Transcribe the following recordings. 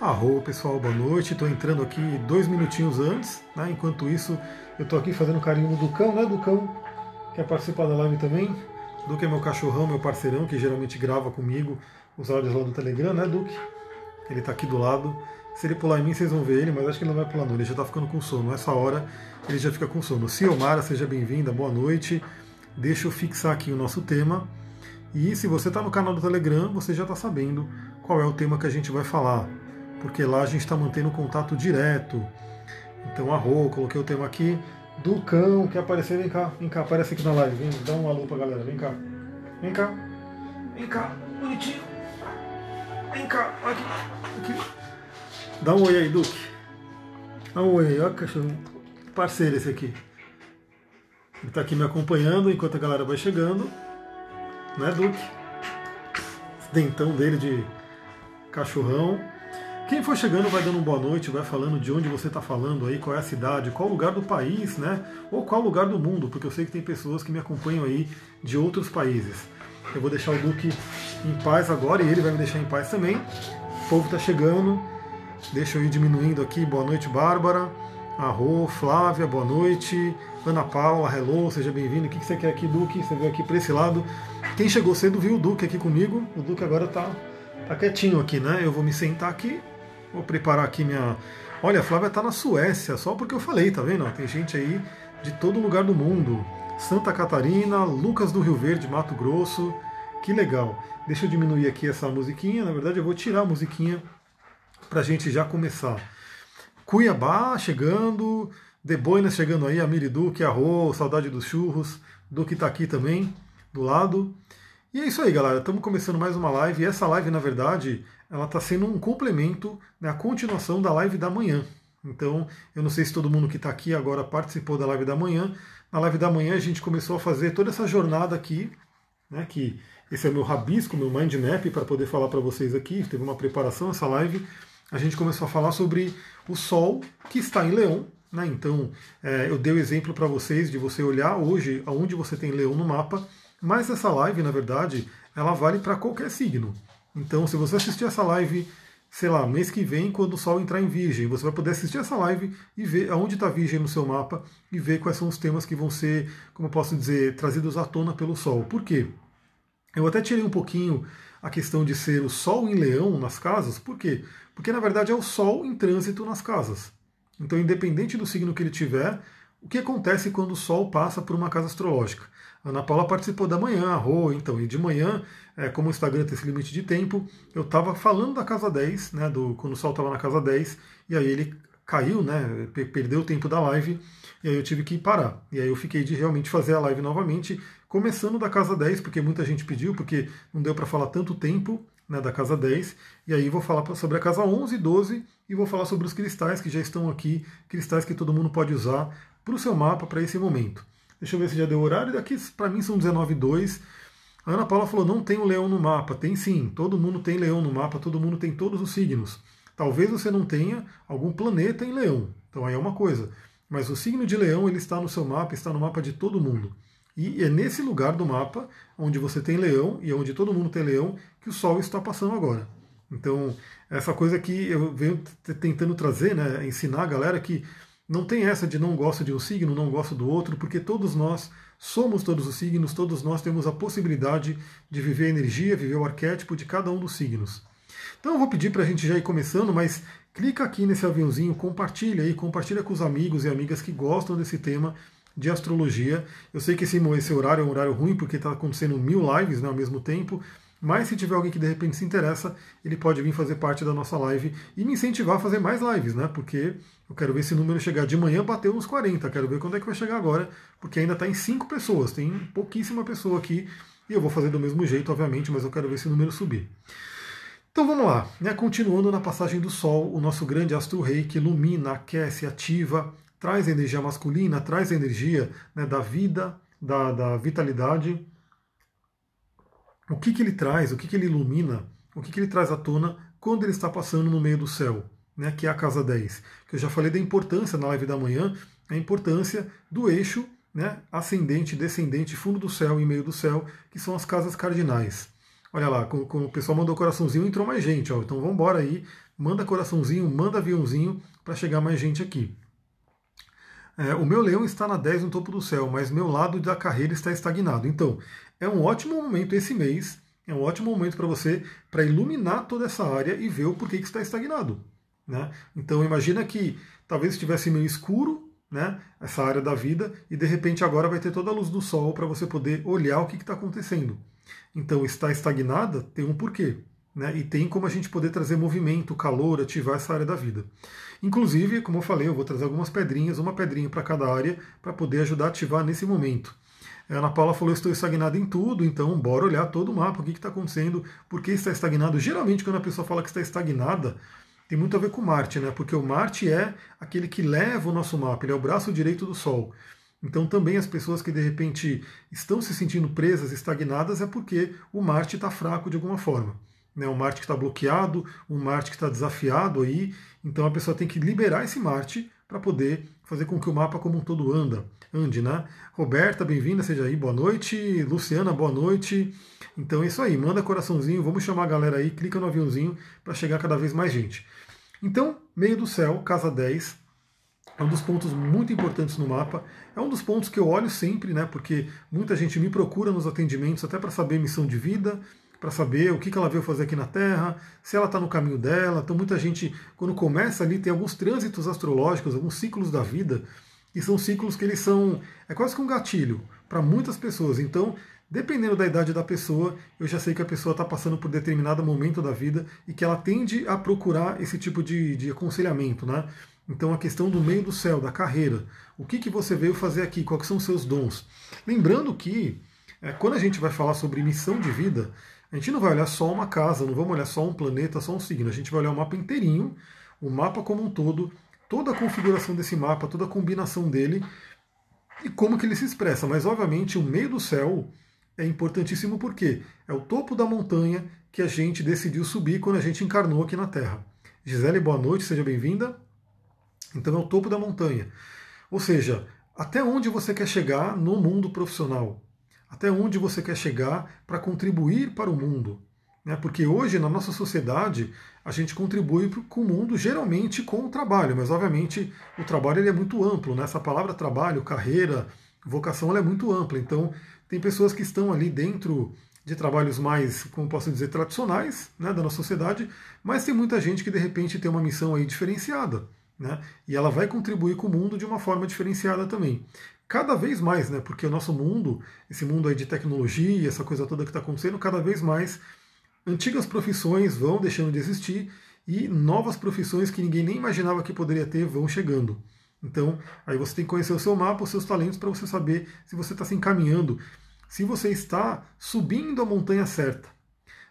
Arro, pessoal, boa noite. Estou entrando aqui dois minutinhos antes, né? Enquanto isso, eu estou aqui fazendo carinho no Ducão, né, Ducão? Quer participar da live também? Duque é meu cachorrão, meu parceirão, que geralmente grava comigo os áudios lá do Telegram, né, Duque? Ele está aqui do lado. Se ele pular em mim, vocês vão ver ele, mas acho que ele não vai pular não, ele já está ficando com sono. Nessa hora, ele já fica com sono. Ciomara, seja bem-vinda, boa noite. Deixa eu fixar aqui o nosso tema. E se você está no canal do Telegram, você já está sabendo qual é o tema que a gente vai falar porque lá a gente está mantendo contato direto. Então, arro, coloquei o tema aqui do cão, quer aparecer, vem cá, vem cá, aparece aqui na live, vem, dá um alô pra galera, vem cá, vem cá, vem cá, bonitinho, vem cá, aqui, aqui. Dá um oi aí, Duque. Dá um oi aí, ó, cachorro, parceiro esse aqui. Ele está aqui me acompanhando enquanto a galera vai chegando, né, Duque? Esse dentão dele de cachorrão. Quem for chegando vai dando uma boa noite, vai falando de onde você está falando aí, qual é a cidade, qual lugar do país, né? Ou qual lugar do mundo, porque eu sei que tem pessoas que me acompanham aí de outros países. Eu vou deixar o Duque em paz agora e ele vai me deixar em paz também. O povo está chegando. Deixa eu ir diminuindo aqui. Boa noite, Bárbara. Arro, Flávia, boa noite. Ana Paula, hello, seja bem-vindo. O que você quer aqui, Duque? Você veio aqui para esse lado. Quem chegou cedo viu o Duque aqui comigo. O Duque agora está tá quietinho aqui, né? Eu vou me sentar aqui Vou preparar aqui minha. Olha, a Flávia está na Suécia, só porque eu falei, tá vendo? Tem gente aí de todo lugar do mundo. Santa Catarina, Lucas do Rio Verde, Mato Grosso. Que legal. Deixa eu diminuir aqui essa musiquinha. Na verdade, eu vou tirar a musiquinha para a gente já começar. Cuiabá chegando, Deboinas chegando aí, a Miri Duque, Arro, saudade dos churros, Duque está aqui também, do lado. E é isso aí, galera. Estamos começando mais uma live. E essa live, na verdade, ela está sendo um complemento, né, a continuação da live da manhã. Então, eu não sei se todo mundo que está aqui agora participou da live da manhã. Na live da manhã a gente começou a fazer toda essa jornada aqui, né, que esse é o meu rabisco, meu mind map para poder falar para vocês aqui. Teve uma preparação essa live. A gente começou a falar sobre o Sol que está em Leão. Né? Então, é, eu dei o exemplo para vocês de você olhar hoje aonde você tem Leão no mapa. Mas essa live, na verdade, ela vale para qualquer signo. Então, se você assistir essa live, sei lá, mês que vem, quando o Sol entrar em Virgem, você vai poder assistir essa live e ver aonde está Virgem no seu mapa e ver quais são os temas que vão ser, como eu posso dizer, trazidos à tona pelo Sol. Por quê? Eu até tirei um pouquinho a questão de ser o Sol em Leão nas casas, por quê? Porque na verdade é o Sol em trânsito nas casas. Então, independente do signo que ele tiver, o que acontece quando o Sol passa por uma casa astrológica? A Ana Paula participou da manhã, Rô, então, e de manhã, é, como o Instagram tem esse limite de tempo, eu estava falando da casa 10, né, do, quando o sol estava na casa 10, e aí ele caiu, né, perdeu o tempo da live, e aí eu tive que parar. E aí eu fiquei de realmente fazer a live novamente, começando da casa 10, porque muita gente pediu, porque não deu para falar tanto tempo né, da casa 10, e aí vou falar sobre a casa 11 e 12, e vou falar sobre os cristais que já estão aqui, cristais que todo mundo pode usar para o seu mapa para esse momento. Deixa eu ver se já deu horário. Daqui para mim são 19h02. A Ana Paula falou: não tem o leão no mapa. Tem sim, todo mundo tem leão no mapa, todo mundo tem todos os signos. Talvez você não tenha algum planeta em leão. Então aí é uma coisa. Mas o signo de leão ele está no seu mapa, está no mapa de todo mundo. E é nesse lugar do mapa, onde você tem leão e onde todo mundo tem leão, que o Sol está passando agora. Então, essa coisa que eu venho tentando trazer, né, ensinar a galera que não tem essa de não gosto de um signo, não gosto do outro, porque todos nós somos todos os signos, todos nós temos a possibilidade de viver a energia, viver o arquétipo de cada um dos signos. Então eu vou pedir para a gente já ir começando, mas clica aqui nesse aviãozinho, compartilha aí, compartilha com os amigos e amigas que gostam desse tema de astrologia. Eu sei que esse, esse horário é um horário ruim porque está acontecendo mil lives né, ao mesmo tempo, mas se tiver alguém que de repente se interessa, ele pode vir fazer parte da nossa live e me incentivar a fazer mais lives, né? Porque eu quero ver esse número chegar de manhã, bateu uns 40. Quero ver quando é que vai chegar agora, porque ainda está em 5 pessoas, tem pouquíssima pessoa aqui. E eu vou fazer do mesmo jeito, obviamente, mas eu quero ver esse número subir. Então vamos lá, né? continuando na passagem do Sol, o nosso grande astro-rei que ilumina, aquece, ativa, traz energia masculina, traz energia né, da vida, da, da vitalidade o que, que ele traz, o que, que ele ilumina, o que, que ele traz à tona quando ele está passando no meio do céu, né, que é a casa 10. Que eu já falei da importância na live da manhã, a importância do eixo né, ascendente, descendente, fundo do céu e meio do céu, que são as casas cardinais. Olha lá, com, com o pessoal mandou coraçãozinho, entrou mais gente. Ó. Então vamos embora aí, manda coraçãozinho, manda aviãozinho para chegar mais gente aqui. É, o meu leão está na 10 no topo do céu, mas meu lado da carreira está estagnado. Então, é um ótimo momento esse mês, é um ótimo momento para você para iluminar toda essa área e ver o porquê que está estagnado. Né? Então imagina que talvez estivesse meio escuro né, essa área da vida e de repente agora vai ter toda a luz do sol para você poder olhar o que está acontecendo. Então está estagnada tem um porquê. Né, e tem como a gente poder trazer movimento, calor, ativar essa área da vida. Inclusive, como eu falei, eu vou trazer algumas pedrinhas, uma pedrinha para cada área, para poder ajudar a ativar nesse momento. A Ana Paula falou: estou estagnado em tudo, então bora olhar todo o mapa, o que está acontecendo, por que está estagnado. Geralmente, quando a pessoa fala que está estagnada, tem muito a ver com Marte, né? Porque o Marte é aquele que leva o nosso mapa, ele é o braço direito do Sol. Então também as pessoas que de repente estão se sentindo presas, estagnadas, é porque o Marte está fraco de alguma forma. Né? O Marte que está bloqueado, o Marte que está desafiado aí. Então a pessoa tem que liberar esse Marte para poder fazer com que o mapa como um todo anda, ande, né? Roberta, bem-vinda, seja aí, boa noite. Luciana, boa noite. Então é isso aí, manda coraçãozinho, vamos chamar a galera aí, clica no aviãozinho para chegar cada vez mais gente. Então, meio do céu, casa 10, é um dos pontos muito importantes no mapa. É um dos pontos que eu olho sempre, né? Porque muita gente me procura nos atendimentos até para saber missão de vida, para saber o que ela veio fazer aqui na Terra, se ela está no caminho dela. Então, muita gente, quando começa ali, tem alguns trânsitos astrológicos, alguns ciclos da vida, e são ciclos que eles são. É quase que um gatilho para muitas pessoas. Então, Dependendo da idade da pessoa, eu já sei que a pessoa está passando por determinado momento da vida e que ela tende a procurar esse tipo de, de aconselhamento, né? Então a questão do meio do céu, da carreira, o que, que você veio fazer aqui, quais são os seus dons. Lembrando que é, quando a gente vai falar sobre missão de vida, a gente não vai olhar só uma casa, não vamos olhar só um planeta, só um signo, a gente vai olhar o mapa inteirinho, o mapa como um todo, toda a configuração desse mapa, toda a combinação dele e como que ele se expressa. Mas obviamente o meio do céu é importantíssimo porque é o topo da montanha que a gente decidiu subir quando a gente encarnou aqui na Terra. Gisele, boa noite, seja bem-vinda. Então é o topo da montanha. Ou seja, até onde você quer chegar no mundo profissional? Até onde você quer chegar para contribuir para o mundo? Né? Porque hoje, na nossa sociedade, a gente contribui com o mundo geralmente com o trabalho, mas obviamente o trabalho ele é muito amplo. Né? Essa palavra trabalho, carreira, vocação é muito ampla. Então, tem pessoas que estão ali dentro de trabalhos mais, como posso dizer, tradicionais né, da nossa sociedade, mas tem muita gente que de repente tem uma missão aí diferenciada. Né, e ela vai contribuir com o mundo de uma forma diferenciada também. Cada vez mais, né, porque o nosso mundo, esse mundo aí de tecnologia, essa coisa toda que está acontecendo, cada vez mais antigas profissões vão deixando de existir e novas profissões que ninguém nem imaginava que poderia ter vão chegando. Então, aí você tem que conhecer o seu mapa, os seus talentos, para você saber se você está se encaminhando, se você está subindo a montanha certa.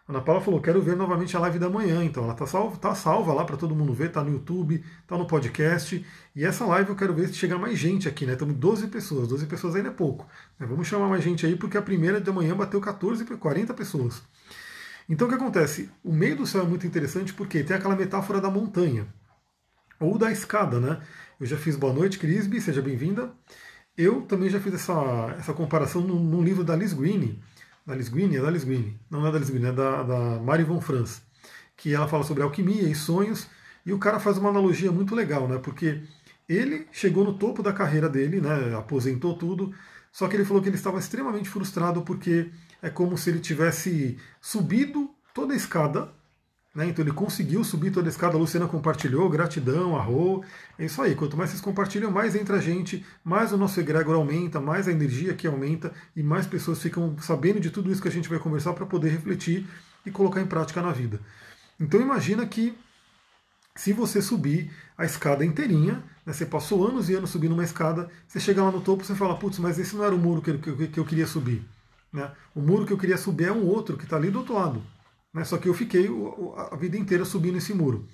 Ana Paula falou: quero ver novamente a live da manhã. Então, ela está salva, tá salva lá para todo mundo ver, está no YouTube, está no podcast. E essa live eu quero ver se chegar mais gente aqui, né? Estamos 12 pessoas, 12 pessoas ainda é pouco. Né? Vamos chamar mais gente aí, porque a primeira da manhã bateu 14 para 40 pessoas. Então, o que acontece? O meio do céu é muito interessante porque tem aquela metáfora da montanha, ou da escada, né? Eu já fiz Boa Noite, Crisby, seja bem-vinda. Eu também já fiz essa, essa comparação num, num, livro da Liz Green, da Green, é da Green, não é da Green, é da, da Mary von Franz, que ela fala sobre alquimia e sonhos, e o cara faz uma analogia muito legal, né? Porque ele chegou no topo da carreira dele, né? Aposentou tudo, só que ele falou que ele estava extremamente frustrado porque é como se ele tivesse subido toda a escada né? Então ele conseguiu subir toda a escada, a Luciana compartilhou, gratidão, arro. É isso aí, quanto mais vocês compartilham, mais entra a gente, mais o nosso egrégor aumenta, mais a energia que aumenta e mais pessoas ficam sabendo de tudo isso que a gente vai conversar para poder refletir e colocar em prática na vida. Então imagina que se você subir a escada inteirinha, né, você passou anos e anos subindo uma escada, você chega lá no topo e fala, putz, mas esse não era o muro que, que, que eu queria subir. Né? O muro que eu queria subir é um outro que está ali do outro lado. Né? Só que eu fiquei a vida inteira subindo esse muro.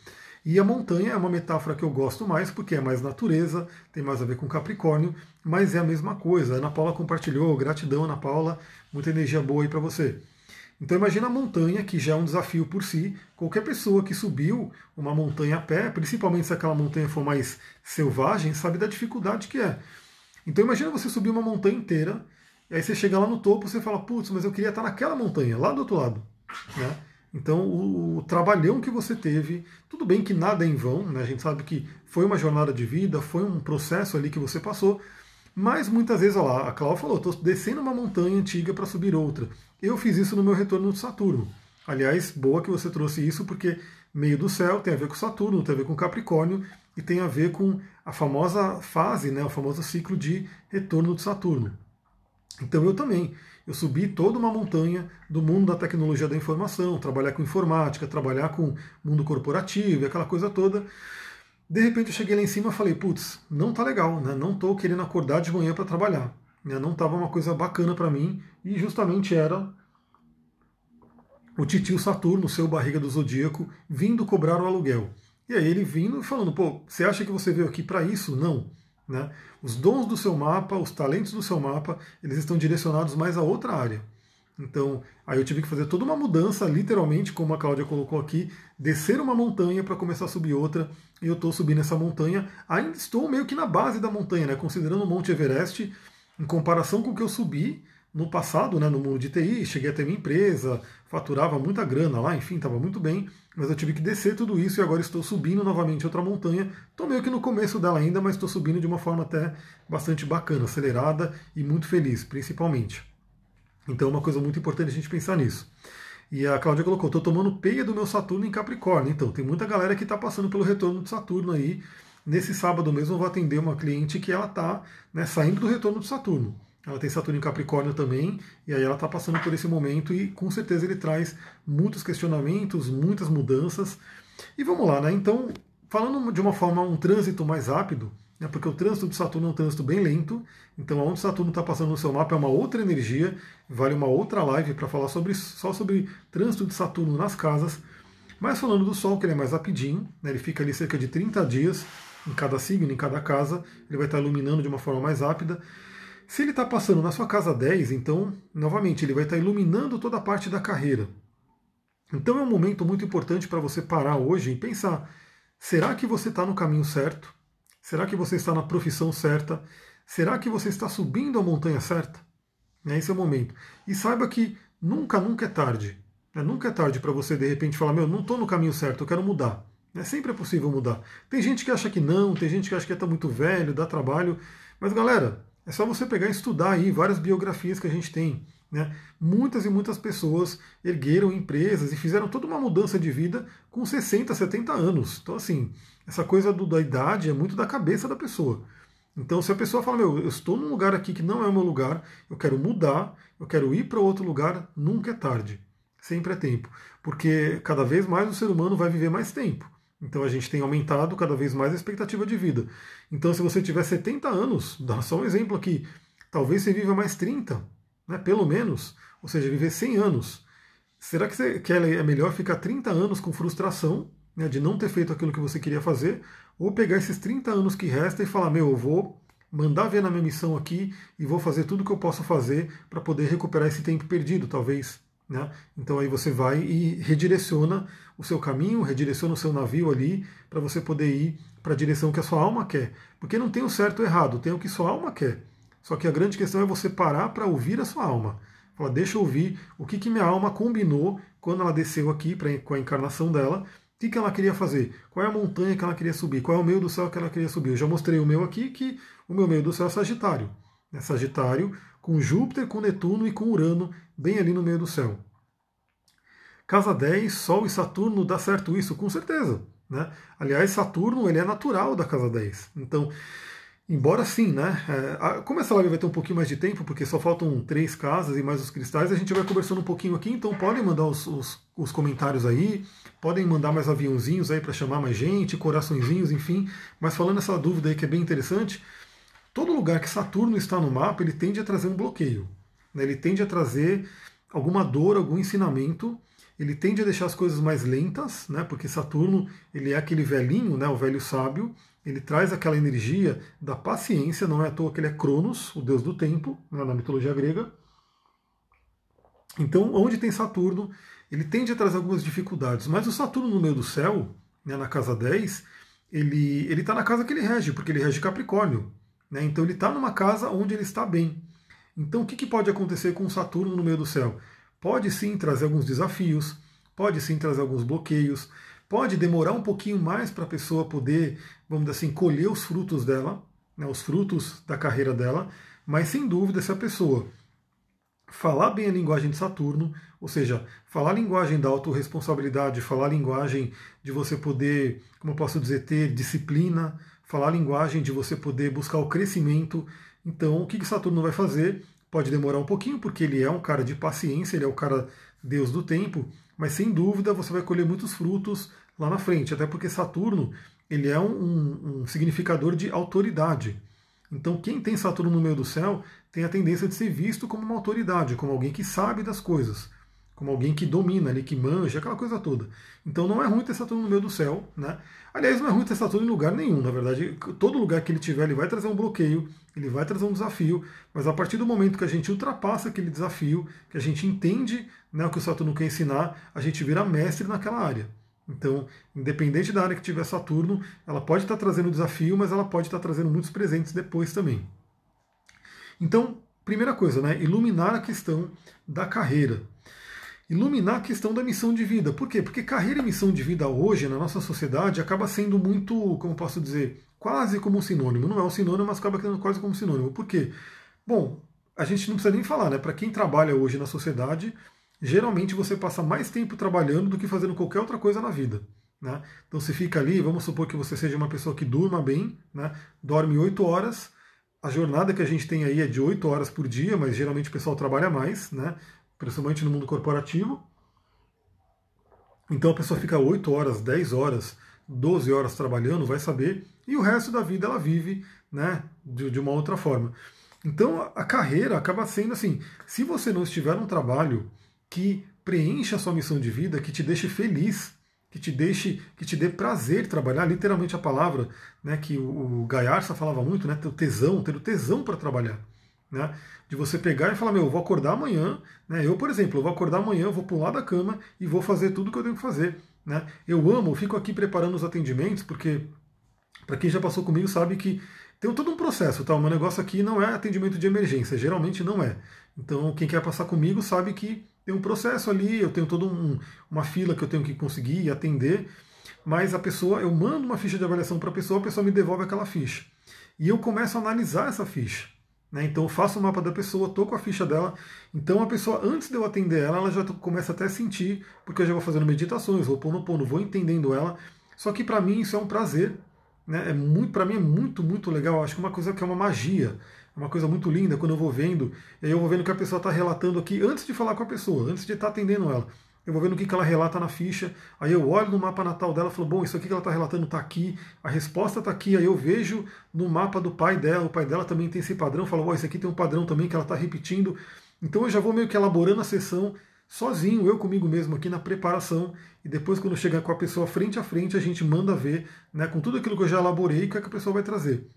E a montanha é uma metáfora que eu gosto mais, porque é mais natureza, tem mais a ver com Capricórnio, mas é a mesma coisa. A Ana Paula compartilhou, gratidão, Ana Paula, muita energia boa aí para você. Então imagina a montanha, que já é um desafio por si. Qualquer pessoa que subiu uma montanha a pé, principalmente se aquela montanha for mais selvagem, sabe da dificuldade que é. Então imagina você subir uma montanha inteira, e aí você chega lá no topo, você fala, putz, mas eu queria estar naquela montanha, lá do outro lado. Né? Então, o, o, trabalhão que você teve, tudo bem que nada é em vão, né? a gente sabe que foi uma jornada de vida, foi um processo ali que você passou, mas muitas vezes, olha lá, a Cláudia falou, estou descendo uma montanha antiga para subir outra. Eu fiz isso no meu retorno de Saturno. Aliás, boa que você trouxe isso, porque meio do céu tem a ver com Saturno, tem a ver com Capricórnio e tem a ver com a famosa fase, né, o famoso ciclo de retorno de Saturno. Então eu também. Eu subi toda uma montanha do mundo da tecnologia da informação, trabalhar com informática, trabalhar com mundo corporativo, aquela coisa toda. De repente eu cheguei lá em cima e falei, putz, não tá legal, né? Não tô querendo acordar de manhã para trabalhar. Né? Não tava uma coisa bacana para mim e justamente era o titio Saturno, seu barriga do zodíaco, vindo cobrar o aluguel. E aí ele vindo e falando, pô, você acha que você veio aqui para isso? Não. Né? Os dons do seu mapa, os talentos do seu mapa, eles estão direcionados mais a outra área. Então, aí eu tive que fazer toda uma mudança, literalmente, como a Cláudia colocou aqui, descer uma montanha para começar a subir outra, e eu estou subindo essa montanha. Ainda estou meio que na base da montanha, né? considerando o Monte Everest, em comparação com o que eu subi no passado, né, no mundo de TI, cheguei a ter minha empresa, faturava muita grana lá, enfim, estava muito bem, mas eu tive que descer tudo isso e agora estou subindo novamente outra montanha. Estou meio que no começo dela ainda, mas estou subindo de uma forma até bastante bacana, acelerada e muito feliz, principalmente. Então é uma coisa muito importante a gente pensar nisso. E a Cláudia colocou, estou tomando peia do meu Saturno em Capricórnio. Então, tem muita galera que está passando pelo retorno de Saturno aí. Nesse sábado mesmo eu vou atender uma cliente que ela está né, saindo do retorno de Saturno. Ela tem Saturno em Capricórnio também, e aí ela está passando por esse momento e com certeza ele traz muitos questionamentos, muitas mudanças. E vamos lá, né? Então, falando de uma forma, um trânsito mais rápido, né, porque o trânsito de Saturno é um trânsito bem lento, então onde Saturno está passando no seu mapa é uma outra energia, vale uma outra live para falar sobre só sobre trânsito de Saturno nas casas. Mas falando do Sol, que ele é mais rapidinho, né, ele fica ali cerca de 30 dias em cada signo, em cada casa, ele vai estar iluminando de uma forma mais rápida. Se ele está passando na sua casa 10, então, novamente, ele vai estar iluminando toda a parte da carreira. Então é um momento muito importante para você parar hoje e pensar: será que você está no caminho certo? Será que você está na profissão certa? Será que você está subindo a montanha certa? Esse é o momento. E saiba que nunca, nunca é tarde. Né? Nunca é tarde para você de repente falar: meu, não estou no caminho certo, eu quero mudar. É sempre é possível mudar. Tem gente que acha que não, tem gente que acha que está muito velho, dá trabalho. Mas galera, é só você pegar e estudar aí várias biografias que a gente tem. Né? Muitas e muitas pessoas ergueram empresas e fizeram toda uma mudança de vida com 60, 70 anos. Então, assim, essa coisa do, da idade é muito da cabeça da pessoa. Então, se a pessoa fala, meu, eu estou num lugar aqui que não é o meu lugar, eu quero mudar, eu quero ir para outro lugar, nunca é tarde. Sempre é tempo. Porque cada vez mais o ser humano vai viver mais tempo. Então a gente tem aumentado cada vez mais a expectativa de vida. Então, se você tiver 70 anos, dá só um exemplo aqui, talvez você viva mais 30, né, pelo menos, ou seja, viver 100 anos. Será que, você, que é melhor ficar 30 anos com frustração né, de não ter feito aquilo que você queria fazer, ou pegar esses 30 anos que resta e falar: meu, eu vou mandar ver na minha missão aqui e vou fazer tudo o que eu posso fazer para poder recuperar esse tempo perdido, talvez. Né? Então aí você vai e redireciona o seu caminho, redireciona o seu navio ali para você poder ir para a direção que a sua alma quer. Porque não tem o certo ou errado, tem o que sua alma quer. Só que a grande questão é você parar para ouvir a sua alma. Fala, deixa eu ouvir o que, que minha alma combinou quando ela desceu aqui pra, com a encarnação dela. O que, que ela queria fazer? Qual é a montanha que ela queria subir? Qual é o meio do céu que ela queria subir? Eu já mostrei o meu aqui, que o meu meio do céu é Sagitário. É Sagitário com Júpiter, com Netuno e com Urano bem ali no meio do céu. Casa 10, Sol e Saturno, dá certo isso? Com certeza. Né? Aliás, Saturno ele é natural da casa 10. Então, embora sim, né? É, como essa live vai ter um pouquinho mais de tempo, porque só faltam três casas e mais os cristais, a gente vai conversando um pouquinho aqui, então podem mandar os, os, os comentários aí, podem mandar mais aviãozinhos aí para chamar mais gente, coraçõezinhos, enfim. Mas falando essa dúvida aí que é bem interessante, todo lugar que Saturno está no mapa, ele tende a trazer um bloqueio. Né? Ele tende a trazer alguma dor, algum ensinamento ele tende a deixar as coisas mais lentas, né? Porque Saturno ele é aquele velhinho, né? O velho sábio. Ele traz aquela energia da paciência. Não é à toa que ele é Cronos, o deus do tempo, né? na mitologia grega. Então, onde tem Saturno, ele tende a trazer algumas dificuldades. Mas o Saturno no meio do céu, né, na casa 10, ele está na casa que ele rege, porque ele rege Capricórnio. Né? Então ele está numa casa onde ele está bem. Então o que, que pode acontecer com Saturno no meio do céu? Pode sim trazer alguns desafios, pode sim trazer alguns bloqueios, pode demorar um pouquinho mais para a pessoa poder, vamos dizer assim, colher os frutos dela, né, os frutos da carreira dela, mas sem dúvida, se a pessoa falar bem a linguagem de Saturno, ou seja, falar a linguagem da autorresponsabilidade, falar a linguagem de você poder, como eu posso dizer, ter disciplina, falar a linguagem de você poder buscar o crescimento. Então, o que, que Saturno vai fazer? Pode demorar um pouquinho, porque ele é um cara de paciência, ele é o cara Deus do tempo, mas sem dúvida você vai colher muitos frutos lá na frente, até porque Saturno ele é um, um, um significador de autoridade. Então, quem tem Saturno no meio do céu tem a tendência de ser visto como uma autoridade, como alguém que sabe das coisas, como alguém que domina ali, que manja, aquela coisa toda. Então, não é ruim ter Saturno no meio do céu, né? Aliás, não é ruim ter Saturno em lugar nenhum, na verdade, todo lugar que ele tiver, ele vai trazer um bloqueio, ele vai trazer um desafio, mas a partir do momento que a gente ultrapassa aquele desafio, que a gente entende né, o que o Saturno quer ensinar, a gente vira mestre naquela área. Então, independente da área que tiver Saturno, ela pode estar trazendo desafio, mas ela pode estar trazendo muitos presentes depois também. Então, primeira coisa, né, iluminar a questão da carreira. Iluminar a questão da missão de vida. Por quê? Porque carreira e missão de vida hoje, na nossa sociedade, acaba sendo muito, como posso dizer, quase como um sinônimo. Não é um sinônimo, mas acaba sendo quase como um sinônimo. Por quê? Bom, a gente não precisa nem falar, né? Para quem trabalha hoje na sociedade, geralmente você passa mais tempo trabalhando do que fazendo qualquer outra coisa na vida. Né? Então você fica ali, vamos supor que você seja uma pessoa que durma bem, né? dorme 8 horas. A jornada que a gente tem aí é de 8 horas por dia, mas geralmente o pessoal trabalha mais, né? Principalmente no mundo corporativo. Então a pessoa fica 8 horas, 10 horas, 12 horas trabalhando, vai saber, e o resto da vida ela vive né, de, de uma outra forma. Então a carreira acaba sendo assim: se você não estiver num trabalho que preencha a sua missão de vida, que te deixe feliz, que te deixe, que te dê prazer trabalhar, literalmente a palavra, né, que o, Gaiarsa falava muito, né, ter o tesão, ter o tesão para trabalhar. Né, de você pegar e falar, meu, eu vou acordar amanhã, né, eu, por exemplo, eu vou acordar amanhã, vou pular da cama e vou fazer tudo que eu tenho que fazer. Né. Eu amo, eu fico aqui preparando os atendimentos, porque para quem já passou comigo sabe que tem todo um processo, tá? O meu negócio aqui não é atendimento de emergência, geralmente não é. Então, quem quer passar comigo sabe que tem um processo ali, eu tenho toda um, uma fila que eu tenho que conseguir atender, mas a pessoa, eu mando uma ficha de avaliação para a pessoa, a pessoa me devolve aquela ficha. E eu começo a analisar essa ficha. Né? Então eu faço o mapa da pessoa, estou com a ficha dela. Então a pessoa, antes de eu atender ela, ela já começa até a sentir, porque eu já vou fazendo meditações, vou pondo pondo, vou entendendo ela. Só que para mim isso é um prazer. Né? É muito, para mim é muito, muito legal. Eu acho que é uma coisa que é uma magia. É uma coisa muito linda quando eu vou vendo, e aí eu vou vendo que a pessoa está relatando aqui antes de falar com a pessoa, antes de estar tá atendendo ela. Eu vou vendo o que, que ela relata na ficha, aí eu olho no mapa natal dela e falo, bom, isso aqui que ela está relatando está aqui, a resposta está aqui, aí eu vejo no mapa do pai dela, o pai dela também tem esse padrão, falo, oh, isso aqui tem um padrão também que ela está repetindo. Então eu já vou meio que elaborando a sessão sozinho, eu comigo mesmo aqui na preparação, e depois quando chegar com a pessoa frente a frente, a gente manda ver, né, com tudo aquilo que eu já elaborei, o que, é que a pessoa vai trazer.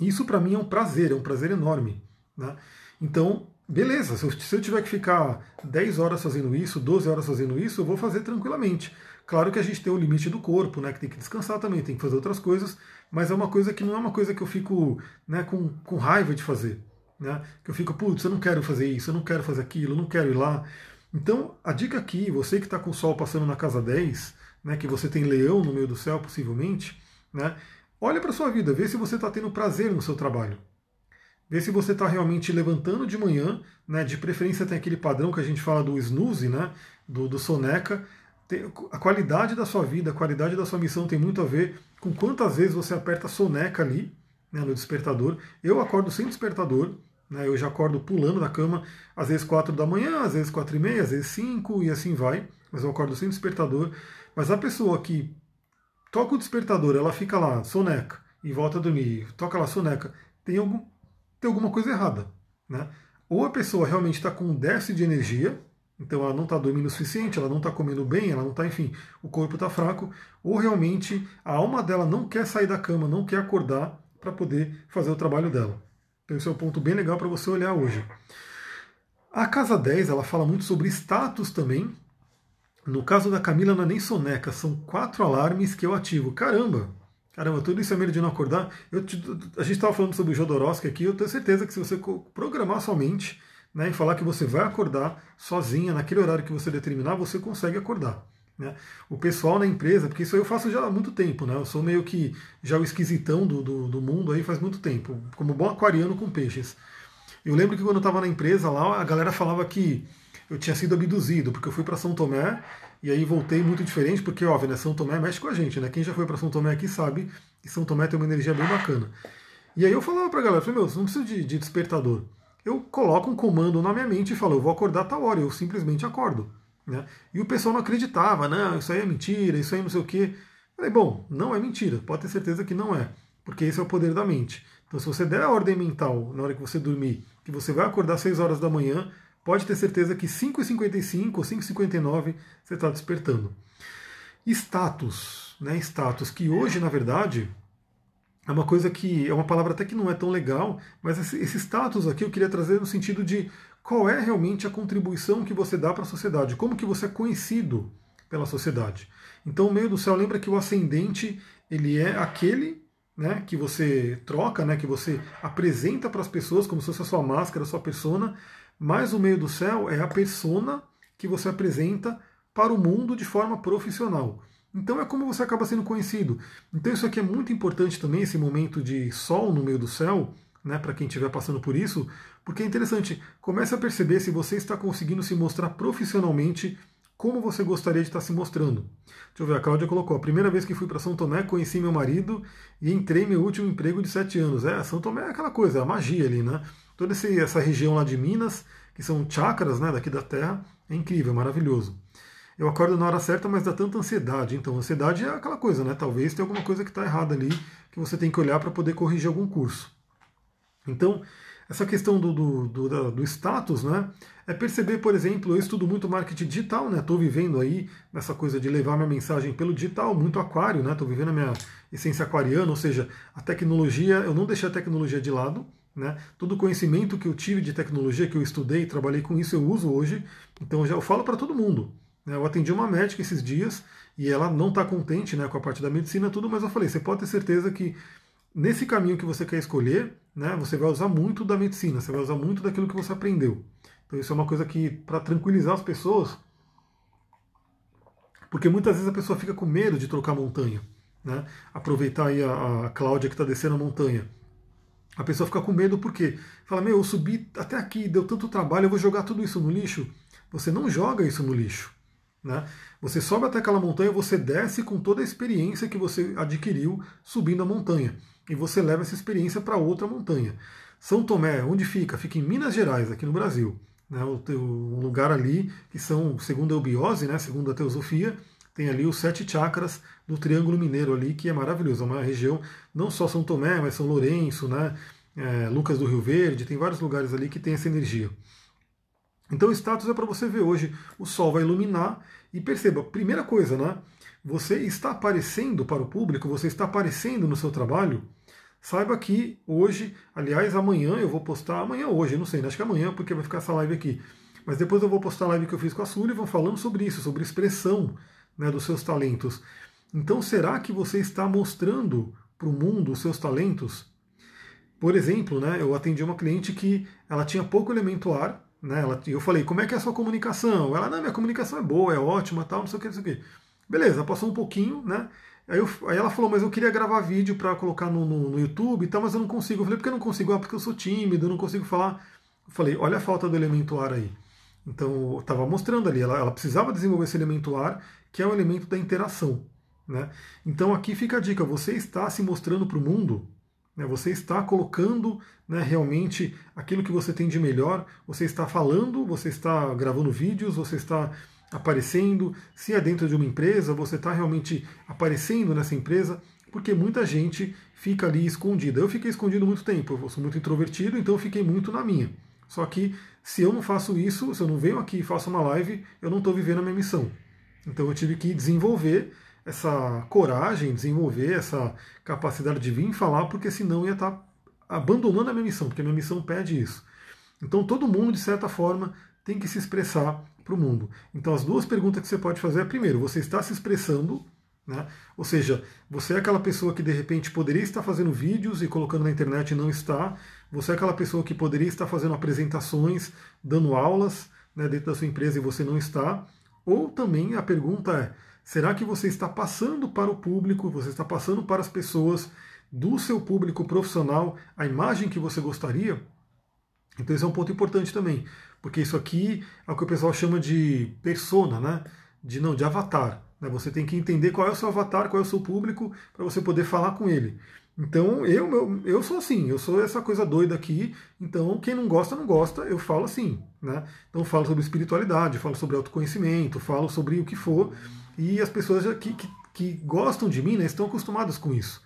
Isso para mim é um prazer, é um prazer enorme. Né? Então, beleza, se eu, tiver que ficar 10 horas fazendo isso, 12 horas fazendo isso, eu vou fazer tranquilamente. Claro que a gente tem o limite do corpo, né, que tem que descansar também, tem que fazer outras coisas, mas é uma coisa que não é uma coisa que eu fico né, com, com raiva de fazer. Né? Que eu fico, putz, eu não quero fazer isso, eu não quero fazer aquilo, eu não quero ir lá. Então, a dica aqui, você que está com o Sol passando na casa 10, né, que você tem leão no meio do céu, possivelmente, né, Olha para sua vida, vê se você está tendo prazer no seu trabalho. Vê se você está realmente levantando de manhã, né? de preferência tem aquele padrão que a gente fala do snooze, né? do, do soneca. A qualidade da sua vida, a qualidade da sua missão tem muito a ver com quantas vezes você aperta soneca ali né, no despertador. Eu acordo sem despertador, né, eu já acordo pulando da cama, às vezes 4 da manhã, às vezes 4 e meia, às vezes 5 e assim vai, mas eu acordo sem despertador. Mas a pessoa que toca o despertador, ela fica lá, soneca, e volta a dormir, toca lá, soneca, tem, algum, tem alguma coisa errada. Né? Ou a pessoa realmente está com um déficit de energia, então ela não está dormindo o suficiente, ela não está comendo bem, ela não está, enfim, o corpo está fraco, ou realmente a alma dela não quer sair da cama, não quer acordar para poder fazer o trabalho dela. Então esse é um ponto bem legal para você olhar hoje. A casa 10, ela fala muito sobre status também, no caso da Camila não é nem soneca, são quatro alarmes que eu ativo. Caramba! Caramba, tudo isso é medo de não acordar. Eu, a gente estava falando sobre o Jodorowsky aqui, eu tenho certeza que se você programar sua mente, né, em falar que você vai acordar sozinha, naquele horário que você determinar, você consegue acordar. Né? O pessoal na empresa, porque isso eu faço já há muito tempo, né? eu sou meio que já o esquisitão do, do, do mundo aí faz muito tempo, como bom aquariano com peixes. Eu lembro que quando eu estava na empresa lá, a galera falava que eu tinha sido abduzido, porque eu fui para São Tomé e aí voltei muito diferente, porque, óbvio, né, São Tomé mexe com a gente, né? Quem já foi para São Tomé aqui sabe que São Tomé tem uma energia bem bacana. E aí eu falava pra galera, falei, meu, não precisa de, de despertador. Eu coloco um comando na minha mente e falo, eu vou acordar tal hora, eu simplesmente acordo. Né? E o pessoal não acreditava, não, isso aí é mentira, isso aí não sei o quê. Falei, bom, não é mentira, pode ter certeza que não é, porque esse é o poder da mente. Então, se você der a ordem mental na hora que você dormir, que você vai acordar às 6 horas da manhã, pode ter certeza que 5h55 ou 5h59 você está despertando. Status, né? Status, que hoje, na verdade, é uma coisa que é uma palavra até que não é tão legal, mas esse, status aqui eu queria trazer no sentido de qual é realmente a contribuição que você dá para a sociedade, como que você é conhecido pela sociedade. Então, o meio do céu lembra que o ascendente ele é aquele né, que você troca, né, que você apresenta para as pessoas como se fosse a sua máscara, a sua persona, mas o meio do céu é a persona que você apresenta para o mundo de forma profissional. Então é como você acaba sendo conhecido. Então isso aqui é muito importante também, esse momento de sol no meio do céu, né, para quem estiver passando por isso, porque é interessante, comece a perceber se você está conseguindo se mostrar profissionalmente como você gostaria de estar se mostrando. Deixa eu ver, a Cláudia colocou, a primeira vez que fui para São Tomé, conheci meu marido e entrei meu último emprego de sete anos. É, São Tomé é aquela coisa, é a magia ali, né? Toda essa região lá de Minas, que são chakras né, daqui da Terra, é incrível, maravilhoso. Eu acordo na hora certa, mas dá tanta ansiedade. Então, ansiedade é aquela coisa, né? Talvez tenha alguma coisa que está errada ali, que você tem que olhar para poder corrigir algum curso. Então, essa questão do, do, do, do, status, né? É perceber, por exemplo, eu estudo muito marketing digital, né? Estou vivendo aí nessa coisa de levar minha mensagem pelo digital, muito aquário, né? Estou vivendo a minha essência aquariana, ou seja, a tecnologia, eu não deixei a tecnologia de lado, né? Todo o conhecimento que eu tive de tecnologia, que eu estudei, trabalhei com isso, eu uso hoje. Então eu já eu falo para todo mundo. Né? Eu atendi uma médica esses dias e ela não está contente né, com a parte da medicina, tudo, mas eu falei, você pode ter certeza que nesse caminho que você quer escolher, né, você vai usar muito da medicina, você vai usar muito daquilo que você aprendeu. Então isso é uma coisa que, para tranquilizar as pessoas, porque muitas vezes a pessoa fica com medo de trocar montanha. Né? Aproveitar aí a, a Cláudia que está descendo a montanha. A pessoa fica com medo porque fala, meu, eu subi até aqui, deu tanto trabalho, eu vou jogar tudo isso no lixo. Você não joga isso no lixo. Né? Você sobe até aquela montanha, você desce com toda a experiência que você adquiriu subindo a montanha e você leva essa experiência para outra montanha. São Tomé, onde fica? Fica em Minas Gerais, aqui no Brasil. Né, um lugar ali que são, segundo a eubiose, né, segundo a teosofia, tem ali os sete chakras do Triângulo Mineiro ali, que é maravilhoso. É uma região, não só São Tomé, mas São Lourenço, né, é, Lucas do Rio Verde, tem vários lugares ali que tem essa energia. Então o status é para você ver hoje, o Sol vai iluminar e perceba, primeira coisa, né? você está aparecendo para o público, você está aparecendo no seu trabalho, saiba que hoje, aliás, amanhã eu vou postar, amanhã hoje, não sei, acho que amanhã, porque vai ficar essa live aqui. Mas depois eu vou postar a live que eu fiz com a Sullivan falando sobre isso, sobre expressão né, dos seus talentos. Então, será que você está mostrando para o mundo os seus talentos? Por exemplo, né, eu atendi uma cliente que ela tinha pouco elemento ar, né, ela, eu falei, como é que é a sua comunicação? Ela, não, minha comunicação é boa, é ótima, tal, não sei o que, não sei o que. Beleza, passou um pouquinho, né? Aí, eu, aí, ela falou, mas eu queria gravar vídeo para colocar no, no, no, YouTube e tal, mas eu não consigo. Eu falei, por que eu não consigo? Ah, porque eu sou tímido, eu não consigo falar. Eu falei, olha a falta do elemento ar aí. Então, estava mostrando ali, ela, ela, precisava desenvolver esse elemento ar, que é o elemento da interação. Né? Então, aqui fica a dica: você está se mostrando para o mundo, né? você está colocando né, realmente aquilo que você tem de melhor, você está falando, você está gravando vídeos, você está aparecendo, se é dentro de uma empresa, você está realmente aparecendo nessa empresa, porque muita gente fica ali escondida. Eu fiquei escondido muito tempo, eu sou muito introvertido, então eu fiquei muito na minha. Só que se eu não faço isso, se eu não venho aqui e faço uma live, eu não estou vivendo a minha missão. Então eu tive que desenvolver essa coragem, desenvolver essa capacidade de vir falar, porque senão ia estar tá abandonando a minha missão, porque a minha missão pede isso. Então todo mundo, de certa forma, tem que se expressar para o mundo. Então, as duas perguntas que você pode fazer é: primeiro, você está se expressando Né? Ou seja, você é aquela pessoa que de repente poderia estar fazendo vídeos e colocando na internet e não está. Você é aquela pessoa que poderia estar fazendo apresentações, dando aulas né, dentro da sua empresa e você não está. Ou também a pergunta é: será que você está passando para o público, você está passando para as pessoas do seu público profissional a imagem que você gostaria? Então esse é um ponto importante também, porque isso aqui é o que o pessoal chama de persona, né? De não, de avatar. Né? Você tem que entender qual é o seu avatar, qual é o seu público, para você poder falar com ele. Então eu, eu, eu sou assim, eu sou essa coisa doida aqui. Então quem não gosta, não gosta, eu falo assim. Né? Então falo sobre espiritualidade, falo sobre autoconhecimento, falo sobre o que for. E as pessoas que, que, que gostam de mim né, estão acostumadas com isso.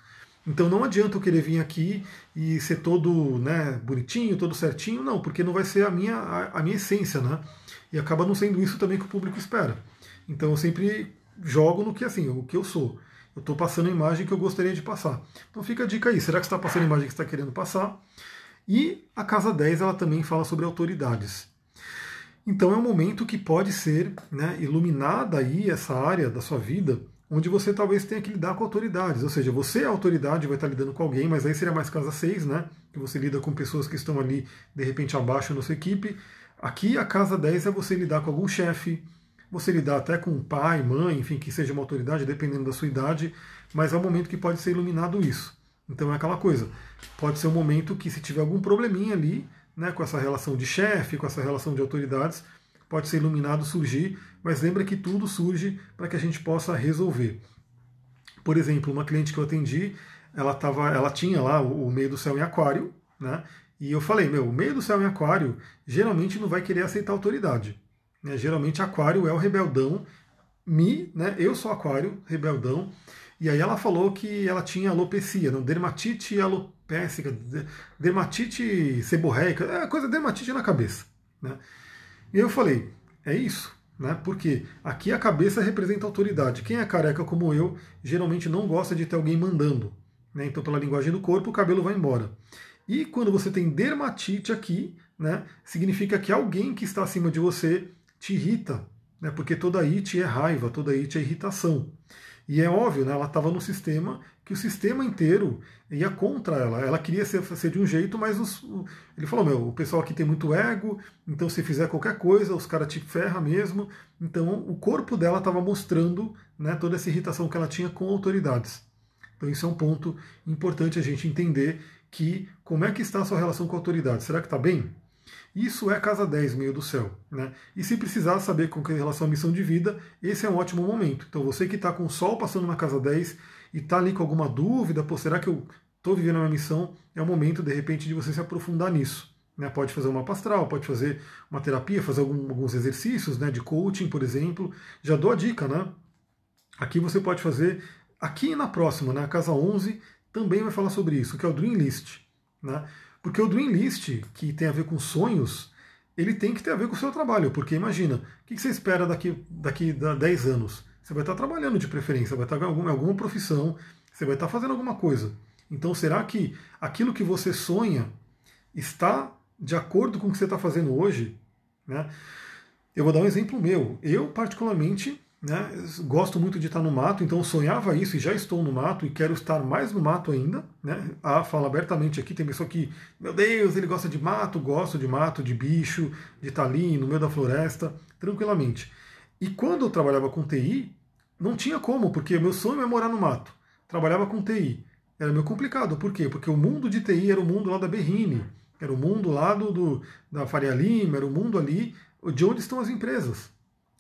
Então não adianta eu querer vir aqui e ser todo né, bonitinho, todo certinho, não, porque não vai ser a minha, a, a minha essência, né? E acaba não sendo isso também que o público espera. Então eu sempre jogo no que assim, o que eu sou. Eu estou passando a imagem que eu gostaria de passar. Então fica a dica aí, será que está passando a imagem que está querendo passar? E a casa 10 ela também fala sobre autoridades. Então é um momento que pode ser né, iluminada aí essa área da sua vida, onde você talvez tenha que lidar com autoridades. Ou seja, você é autoridade, vai estar lidando com alguém, mas aí seria mais casa 6, né? Que você lida com pessoas que estão ali, de repente, abaixo na sua equipe. Aqui a casa 10 é você lidar com algum chefe, você lidar até com pai, mãe, enfim, que seja uma autoridade, dependendo da sua idade, mas é um momento que pode ser iluminado isso. Então é aquela coisa. Pode ser um momento que, se tiver algum probleminha ali, né, com essa relação de chefe, com essa relação de autoridades, pode ser iluminado, surgir, mas lembra que tudo surge para que a gente possa resolver. Por exemplo, uma cliente que eu atendi, ela, tava, ela tinha lá o, meio do céu em aquário, né? E eu falei, meu, o meio do céu em aquário geralmente não vai querer aceitar autoridade. Né? Geralmente aquário é o rebeldão, me, né? Eu sou aquário, rebeldão. E aí ela falou que ela tinha alopecia, não, dermatite alopécica, dermatite seborreica, é coisa dermatite na cabeça. Né? E eu falei, é isso, né? Porque aqui a cabeça representa autoridade. Quem é careca como eu, geralmente não gosta de ter alguém mandando. Né? Então, pela linguagem do corpo, o cabelo vai embora. E quando você tem dermatite aqui, né, significa que alguém que está acima de você te irrita, né? porque toda it é raiva, toda it é irritação. E é óbvio, né? ela estava no sistema que o sistema inteiro ia contra ela. Ela queria ser, ser de um jeito, mas os, ele falou: meu, o pessoal aqui tem muito ego, então se fizer qualquer coisa, os caras te ferram mesmo. Então o corpo dela estava mostrando né, toda essa irritação que ela tinha com autoridades. Então isso é um ponto importante a gente entender que como é que está a sua relação com a autoridade? Será que está bem? Isso é casa 10, meio do céu. Né? E se precisar saber com relação à missão de vida, esse é um ótimo momento. Então você que está com o sol passando na casa 10 e está ali com alguma dúvida, pô, será que eu estou vivendo a minha missão? É o momento, de repente, de você se aprofundar nisso. Né? Pode fazer uma pastral, pode fazer uma terapia, fazer algum, alguns exercícios né, de coaching, por exemplo. Já dou a dica, né? Aqui você pode fazer, aqui na próxima, na né, casa 11, também vai falar sobre isso, que é o Dream List. Né? Porque o Dream List, que tem a ver com sonhos, ele tem que ter a ver com o seu trabalho. Porque imagina, o que você espera daqui, daqui a 10 anos? Você vai estar trabalhando de preferência, vai estar em alguma, alguma profissão, você vai estar fazendo alguma coisa. Então será que aquilo que você sonha está de acordo com o que você está fazendo hoje? Né? Eu vou dar um exemplo meu. Eu, particularmente, né? Gosto muito de estar no mato, então sonhava isso e já estou no mato e quero estar mais no mato ainda. Né? A fala abertamente aqui, tem pessoa que, meu Deus, ele gosta de mato, gosto de mato, de bicho, de estar ali no meio da floresta, tranquilamente. E quando eu trabalhava com TI, não tinha como, porque meu sonho é morar no mato. Trabalhava com TI. Era meio complicado, por quê? Porque o mundo de TI era o mundo lá da Berrine, era o mundo lá do, do da Faria Lima, era o mundo ali de onde estão as empresas.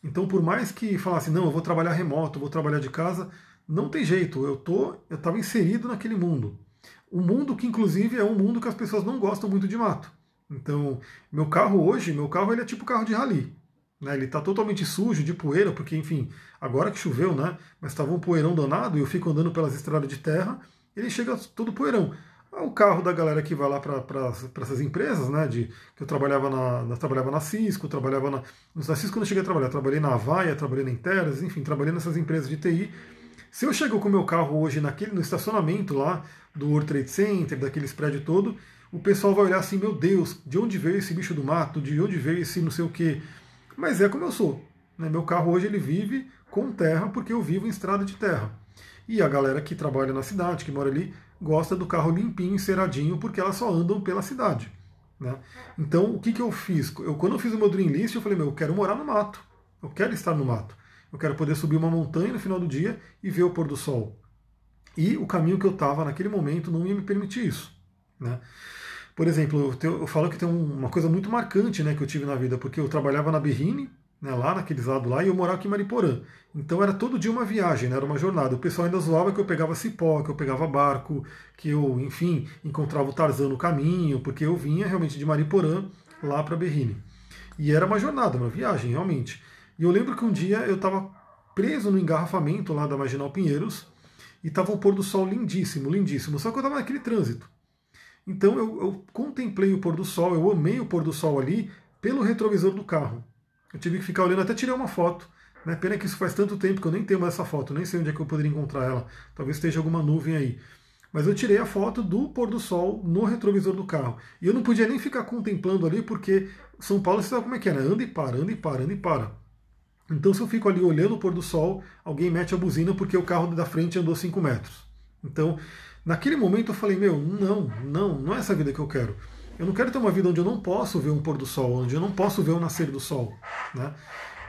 Então, por mais que falasse, não, eu vou trabalhar remoto, vou trabalhar de casa, não tem jeito, eu tô, eu estava inserido naquele mundo. O mundo que, inclusive, é um mundo que as pessoas não gostam muito de mato. Então, meu carro hoje, meu carro ele é tipo carro de rally. Né? Ele está totalmente sujo de poeira, porque, enfim, agora que choveu, né? Mas estava um poeirão danado e eu fico andando pelas estradas de terra, ele chega todo poeirão. É o carro da galera que vai lá para essas empresas, né? De, que eu trabalhava na, trabalhava na Cisco, trabalhava na. Na Cisco eu não cheguei a trabalhar, trabalhei na Avaia, trabalhei na Interas, enfim, trabalhei nessas empresas de TI. Se eu chego com o meu carro hoje naquele, no estacionamento lá do World Trade Center, daqueles prédios todo, o pessoal vai olhar assim, meu Deus, de onde veio esse bicho do mato, de onde veio esse não sei o quê. Mas é como eu sou. Né? Meu carro hoje ele vive com terra porque eu vivo em estrada de terra. E a galera que trabalha na cidade, que mora ali, gosta do carro limpinho, enceradinho, porque elas só andam pela cidade. Né? Então, o que, que eu fiz? Eu, quando eu fiz o meu Dream List, eu falei, meu, eu quero morar no mato. Eu quero estar no mato. Eu quero poder subir uma montanha no final do dia e ver o pôr do sol. E o caminho que eu estava naquele momento não ia me permitir isso. Né? Por exemplo, eu, eu falo que tem uma coisa muito marcante né, que eu tive na vida, porque eu trabalhava na Berrine, né, lá naqueles lados lá, e eu morava aqui em Mariporã. Então era todo dia uma viagem, né, era uma jornada. O pessoal ainda zoava que eu pegava cipó, que eu pegava barco, que eu, enfim, encontrava o Tarzan no caminho, porque eu vinha realmente de Mariporã lá para Berrine. E era uma jornada, uma viagem, realmente. E eu lembro que um dia eu estava preso no engarrafamento lá da Marginal Pinheiros, e estava um pôr do sol lindíssimo, lindíssimo. Só que eu estava naquele trânsito. Então eu, eu contemplei o pôr do sol, eu amei o pôr do sol ali pelo retrovisor do carro. Eu tive que ficar olhando, até tirei uma foto. Né? Pena que isso faz tanto tempo que eu nem tenho mais essa foto, nem sei onde é que eu poderia encontrar ela. Talvez esteja alguma nuvem aí. Mas eu tirei a foto do pôr do sol no retrovisor do carro. E eu não podia nem ficar contemplando ali, porque São Paulo, você sabe como é que é, né? Anda e para, anda e para, anda e para. Então, se eu fico ali olhando o pôr do sol, alguém mete a buzina porque o carro da frente andou 5 metros. Então, naquele momento eu falei: meu, não, não, não é essa vida que eu quero. Eu não quero ter uma vida onde eu não posso ver um pôr do sol, onde eu não posso ver o nascer do sol. Né?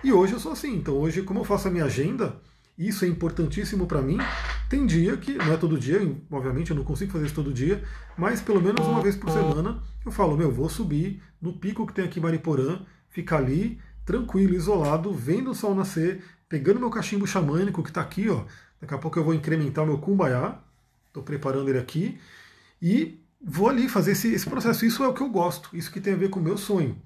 E hoje eu sou assim. Então hoje, como eu faço a minha agenda, isso é importantíssimo para mim. Tem dia que, não é todo dia, obviamente eu não consigo fazer isso todo dia, mas pelo menos uma vez por semana eu falo, meu, vou subir no pico que tem aqui em Mariporã, ficar ali, tranquilo, isolado, vendo o sol nascer, pegando meu cachimbo xamânico que está aqui, ó. Daqui a pouco eu vou incrementar meu kumbaya, estou preparando ele aqui, e vou ali fazer esse, esse processo. Isso é o que eu gosto, isso que tem a ver com o meu sonho.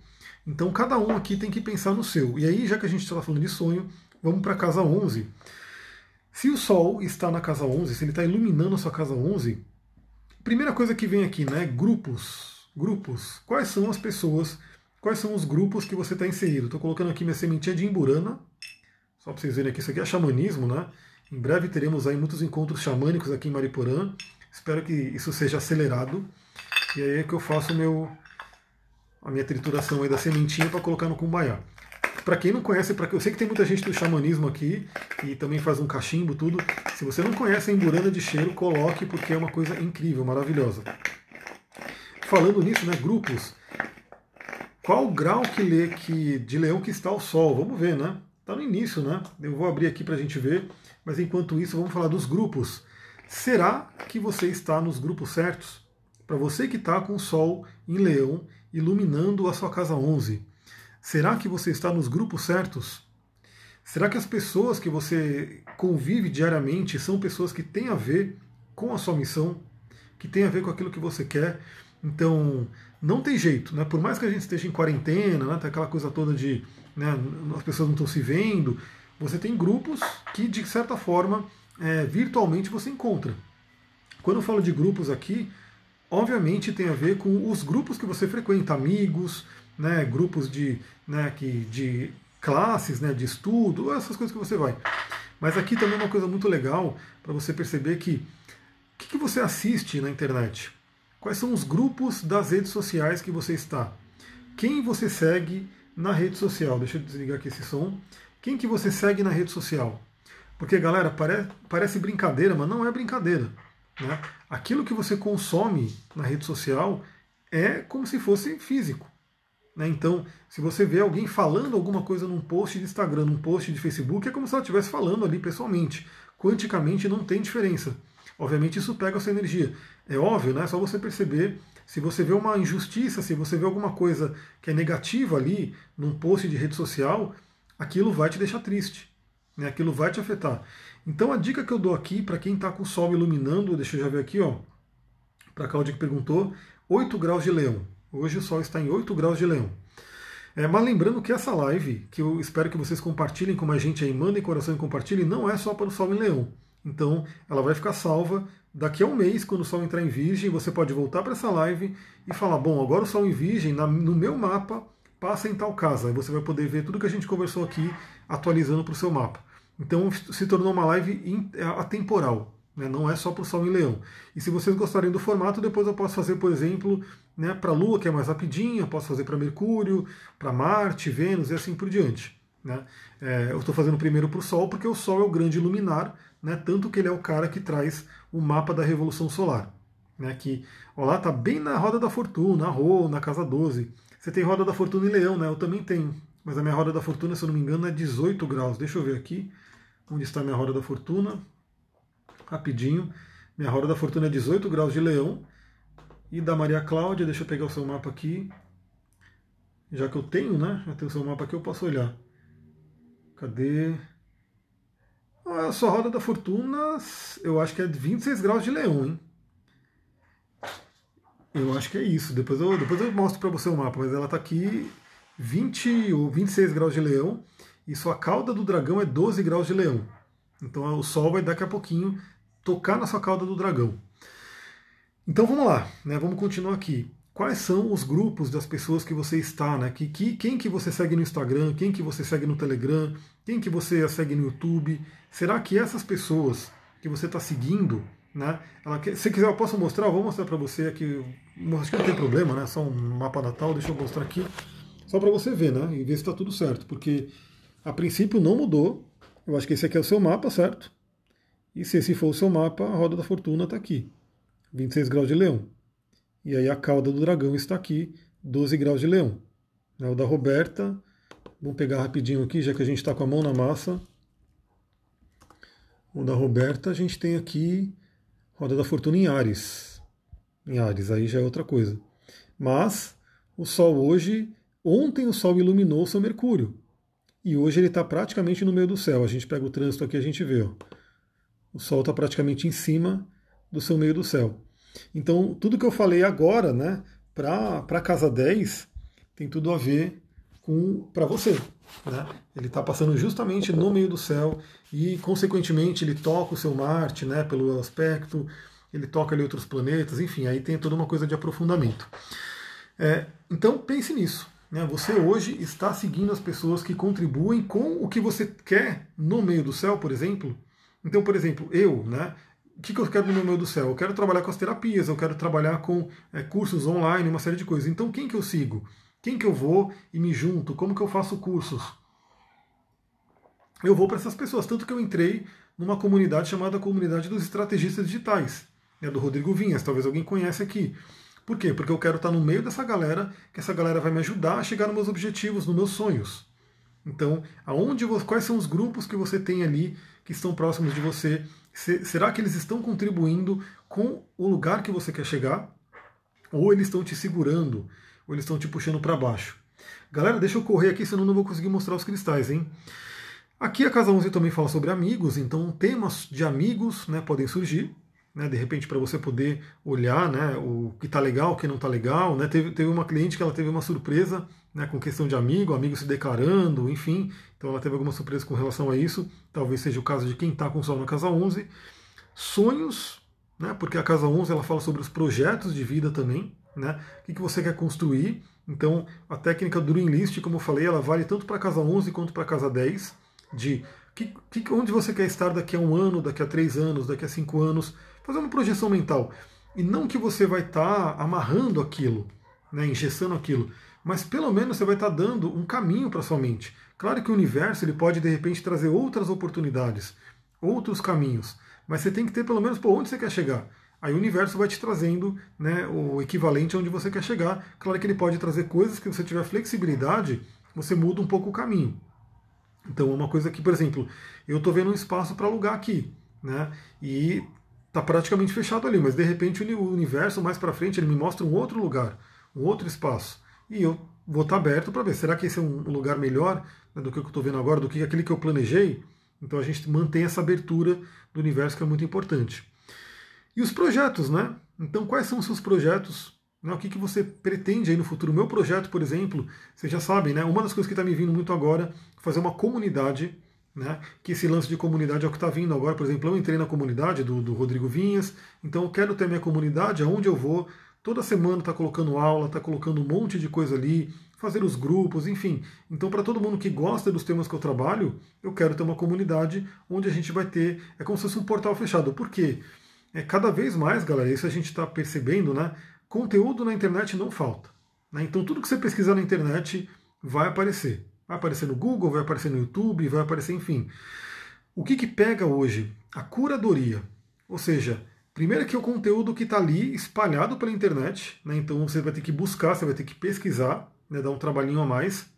Então cada um aqui tem que pensar no seu. E aí, já que a gente está falando de sonho, vamos para a casa 11. Se o Sol está na casa 11, se ele está iluminando a sua casa 11, primeira coisa que vem aqui, né? Grupos. Grupos. Quais são as pessoas, quais são os grupos que você está inserido? Estou colocando aqui minha sementinha de Imburana, só para vocês verem aqui, isso aqui é xamanismo, né? Em breve teremos aí muitos encontros xamânicos aqui em Mariporã. Espero que isso seja acelerado. E aí é que eu faço meu, a minha trituração aí da sementinha para colocar no cumbaiá. Para quem não conhece, para eu sei que tem muita gente do xamanismo aqui e também faz um cachimbo, tudo. Se você não conhece a emburana de cheiro, coloque porque é uma coisa incrível, maravilhosa. Falando nisso, né, grupos. Qual o grau que lê que de leão que está o sol? Vamos ver, né? Está no início, né? Eu vou abrir aqui para a gente ver. Mas enquanto isso, vamos falar dos grupos. Será que você está nos grupos certos? Para você que está com o Sol em Leão iluminando a sua casa 11, será que você está nos grupos certos? Será que as pessoas que você convive diariamente são pessoas que têm a ver com a sua missão, que têm a ver com aquilo que você quer? Então, não tem jeito, né? Por mais que a gente esteja em quarentena, né? Tem aquela coisa toda de né, as pessoas não estão se vendo, você tem grupos que, de certa forma, é, virtualmente você encontra. Quando eu falo de grupos aqui, obviamente tem a ver com os grupos que você frequenta, amigos, né, grupos de, né, que, de classes, né, de estudo, essas coisas que você vai. Mas aqui também é uma coisa muito legal para você perceber que o que, que você assiste na internet? Quais são os grupos das redes sociais que você está? Quem você segue na rede social? Deixa eu desligar aqui esse som. Quem que você segue na rede social? Porque, galera, pare, parece brincadeira, mas não é brincadeira. Né? Aquilo que você consome na rede social é como se fosse físico. Né? Então, se você vê alguém falando alguma coisa num post de Instagram, num post de Facebook, é como se ela estivesse falando ali pessoalmente. Quanticamente não tem diferença. Obviamente isso pega a sua energia. É óbvio, né? É só você perceber se você vê uma injustiça, se você vê alguma coisa que é negativa ali num post de rede social, aquilo vai te deixar triste né? aquilo vai te afetar. Então a dica que eu dou aqui para quem está com o sol iluminando, deixa eu já ver aqui, ó, para a Cláudia que perguntou, 8 graus de leão. Hoje o sol está em 8 graus de leão. É, mas lembrando que essa live, que eu espero que vocês compartilhem com a gente aí, mandem coração e compartilhem, não é só para o sol em leão. Então ela vai ficar salva daqui a um mês, quando o sol entrar em virgem, você pode voltar para essa live e falar, bom, agora o sol em virgem, no meu mapa, passa em tal casa. Aí você vai poder ver tudo que a gente conversou aqui atualizando para o seu mapa. Então se tornou uma live é, atemporal, né? não é só para o Sol em Leão. E se vocês gostarem do formato, depois eu posso fazer, por exemplo, né, para a Lua, que é mais rapidinho, eu posso fazer para Mercúrio, para Marte, Vênus e assim por diante. Né? É, eu estou fazendo primeiro para o Sol, porque o Sol é o grande luminar né? Tanto que ele é o cara que traz o mapa da Revolução Solar. Né? Que, lá, tá bem na roda da fortuna, na Rô, na casa 12. Você tem roda da fortuna em leão, né? Eu também tenho. Mas a minha roda da fortuna, se eu não me engano, é 18 graus. Deixa eu ver aqui. Onde está a minha roda da fortuna? Rapidinho. Minha roda da fortuna é 18 graus de leão. E da Maria Cláudia, deixa eu pegar o seu mapa aqui. Já que eu tenho, né? Já tenho o seu mapa aqui, eu posso olhar. Cadê? A sua roda da fortuna, eu acho que é 26 graus de leão, hein? Eu acho que é isso. Depois eu, depois eu mostro para você o mapa, mas ela está aqui 20 ou 26 graus de leão e sua cauda do dragão é 12 graus de leão. Então o Sol vai daqui a pouquinho tocar na sua cauda do dragão. Então vamos lá, né? vamos continuar aqui. Quais são os grupos das pessoas que você está, né? Que, que, quem que você segue no Instagram, quem que você segue no Telegram, quem que você segue no YouTube? Será que essas pessoas que você está seguindo, né? Ela, se quiser eu posso mostrar, eu vou mostrar para você aqui. Acho que não tem problema, né? Só um mapa natal, deixa eu mostrar aqui. Só para você ver, né? E ver se está tudo certo. Porque a princípio não mudou. Eu acho que esse aqui é o seu mapa, certo? E se esse for o seu mapa, a roda da fortuna está aqui. 26 graus de leão. E aí a cauda do dragão está aqui, 12 graus de leão. É o da Roberta, vamos pegar rapidinho aqui, já que a gente está com a mão na massa. O da Roberta, a gente tem aqui roda da fortuna em Ares. Em Ares, aí já é outra coisa. Mas o Sol hoje, ontem o Sol iluminou o seu Mercúrio. E hoje ele está praticamente no meio do céu. A gente pega o trânsito aqui a gente vê. Ó. O Sol está praticamente em cima do seu meio do céu. Então, tudo que eu falei agora, né, para a casa 10, tem tudo a ver com para você. Né? Ele está passando justamente no meio do céu e, consequentemente, ele toca o seu Marte né, pelo aspecto, ele toca ali outros planetas, enfim, aí tem toda uma coisa de aprofundamento. É, então, pense nisso. Né? Você hoje está seguindo as pessoas que contribuem com o que você quer no meio do céu, por exemplo. Então, por exemplo, eu, né, o que, que eu quero no meio do céu? Eu quero trabalhar com as terapias, eu quero trabalhar com é, cursos online, uma série de coisas. Então, quem que eu sigo? Quem que eu vou e me junto? Como que eu faço cursos? Eu vou para essas pessoas. Tanto que eu entrei numa comunidade chamada Comunidade dos Estrategistas Digitais, é do Rodrigo Vinhas, talvez alguém conhece aqui. Por quê? Porque eu quero estar no meio dessa galera, que essa galera vai me ajudar a chegar nos meus objetivos, nos meus sonhos. Então, aonde, quais são os grupos que você tem ali que estão próximos de você? será que eles estão contribuindo com o lugar que você quer chegar? Ou eles estão te segurando? Ou eles estão te puxando para baixo? Galera, deixa eu correr aqui, senão não vou conseguir mostrar os cristais, hein? Aqui a Casa 11 também fala sobre amigos, então temas de amigos né, podem surgir né, de repente para você poder olhar né, o que está legal, o que não está legal. Né? Teve, teve uma cliente que ela teve uma surpresa né, com questão de amigo, amigo se declarando, enfim. Então ela teve alguma surpresa com relação a isso. Talvez seja o caso de quem está com Sol na casa 11. Sonhos, né, porque a casa 11 ela fala sobre os projetos de vida também. Né, o que, que você quer construir. Então a técnica do Dream List, como eu falei, ela vale tanto para casa 11 quanto para casa 10. De que, que, onde você quer estar daqui a um ano, daqui a três anos, daqui a cinco anos fazer uma projeção mental. E não que você vai estar tá amarrando aquilo, né, engessando aquilo, mas pelo menos você vai estar tá dando um caminho para sua mente. Claro que o universo ele pode de repente trazer outras oportunidades, outros caminhos, mas você tem que ter pelo menos por onde você quer chegar. Aí o universo vai te trazendo né, o equivalente onde você quer chegar. Claro que ele pode trazer coisas que você tiver flexibilidade, você muda um pouco o caminho. Então, uma coisa que, por exemplo, eu estou vendo um espaço para alugar aqui, né? E está praticamente fechado ali, mas de repente o universo mais para frente ele me mostra um outro lugar, um outro espaço. E eu vou estar tá aberto para ver, será que esse é um lugar melhor né, do que eu estou vendo agora, do que aquele que eu planejei? Então a gente mantém essa abertura do universo que é muito importante. E os projetos, né? Então quais são os seus projetos? Né? O que, que você pretende aí no futuro? O meu projeto, por exemplo, vocês já sabem, né? Uma das coisas que está me vindo muito agora é fazer uma comunidade né? Que esse lance de comunidade é o que está vindo agora. Por exemplo, eu entrei na comunidade do, do Rodrigo Vinhas, então eu quero ter minha comunidade aonde eu vou. Toda semana está colocando aula, está colocando um monte de coisa ali, fazer os grupos, enfim. Então, para todo mundo que gosta dos temas que eu trabalho, eu quero ter uma comunidade onde a gente vai ter. É como se fosse um portal fechado. Por quê? É cada vez mais, galera, isso a gente está percebendo, né? Conteúdo na internet não falta. Né? Então, tudo que você pesquisar na internet vai aparecer. Vai aparecer no Google, vai aparecer no YouTube, vai aparecer, enfim. O que, que pega hoje? a curadoria. Ou seja, primeiro que o conteúdo que está ali espalhado pela internet, né? então você vai ter que buscar, você vai ter que pesquisar, né? dar um trabalhinho a mais.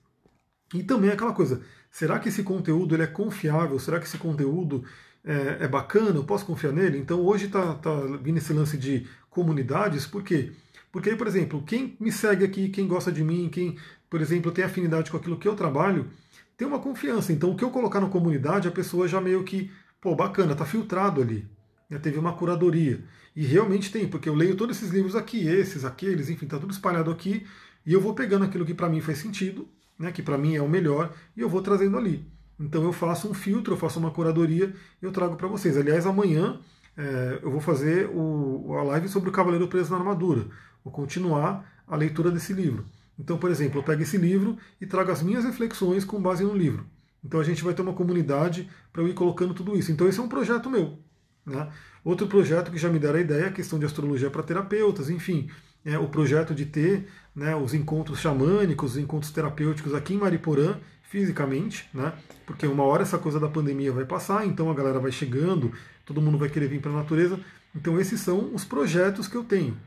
E também aquela coisa, será que esse conteúdo ele é confiável? Será que esse conteúdo é, é bacana? Eu posso confiar nele? Então hoje está tá vindo esse lance de comunidades, por quê? Porque por exemplo, quem me segue aqui, quem gosta de mim, quem, por exemplo, tem afinidade com aquilo que eu trabalho, tem uma confiança. Então o que eu colocar na comunidade, a pessoa já meio que, pô, bacana, está filtrado ali. Já teve uma curadoria. E realmente tem, porque eu leio todos esses livros aqui, esses, aqueles, enfim, está tudo espalhado aqui, e eu vou pegando aquilo que para mim faz sentido, né, que para mim é o melhor, e eu vou trazendo ali. Então eu faço um filtro, eu faço uma curadoria e eu trago para vocês. Aliás, amanhã é, eu vou fazer o, a live sobre o Cavaleiro Preso na Armadura. Vou continuar a leitura desse livro. Então, por exemplo, eu pego esse livro e trago as minhas reflexões com base no livro. Então a gente vai ter uma comunidade para eu ir colocando tudo isso. Então esse é um projeto meu. Né? Outro projeto que já me deram a ideia é a questão de astrologia para terapeutas, enfim, é o projeto de ter né, os encontros xamânicos, os encontros terapêuticos aqui em Mariporã, fisicamente, né? Porque uma hora essa coisa da pandemia vai passar, então a galera vai chegando, todo mundo vai querer vir para a natureza. Então esses são os projetos que eu tenho.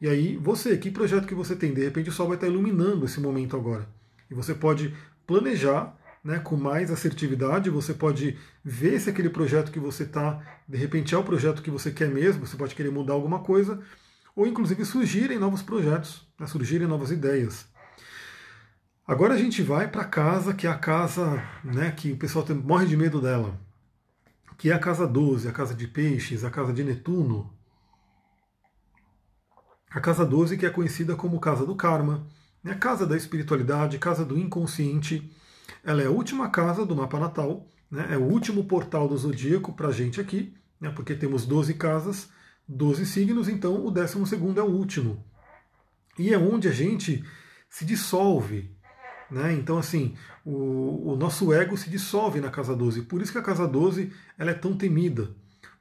E aí, você, que projeto que você tem? De repente o sol vai estar iluminando esse momento agora. E você pode planejar né, com mais assertividade, você pode ver se aquele projeto que você está, de repente é o projeto que você quer mesmo, você pode querer mudar alguma coisa, ou inclusive surgirem novos projetos, né, surgirem novas ideias. Agora a gente vai para casa, que é a casa né, que o pessoal tem, morre de medo dela, que é a casa 12, a casa de peixes, a casa de Netuno. A casa 12 que é conhecida como casa do karma, né, casa da espiritualidade, casa do inconsciente. Ela é a última casa do mapa natal, né, é o último portal do zodíaco para a gente aqui, né, porque temos 12 casas, 12 signos, então o 12 é o último. E é onde a gente se dissolve, né? Então, assim, o, o, nosso ego se dissolve na casa 12. Por isso que a casa 12 ela é tão temida.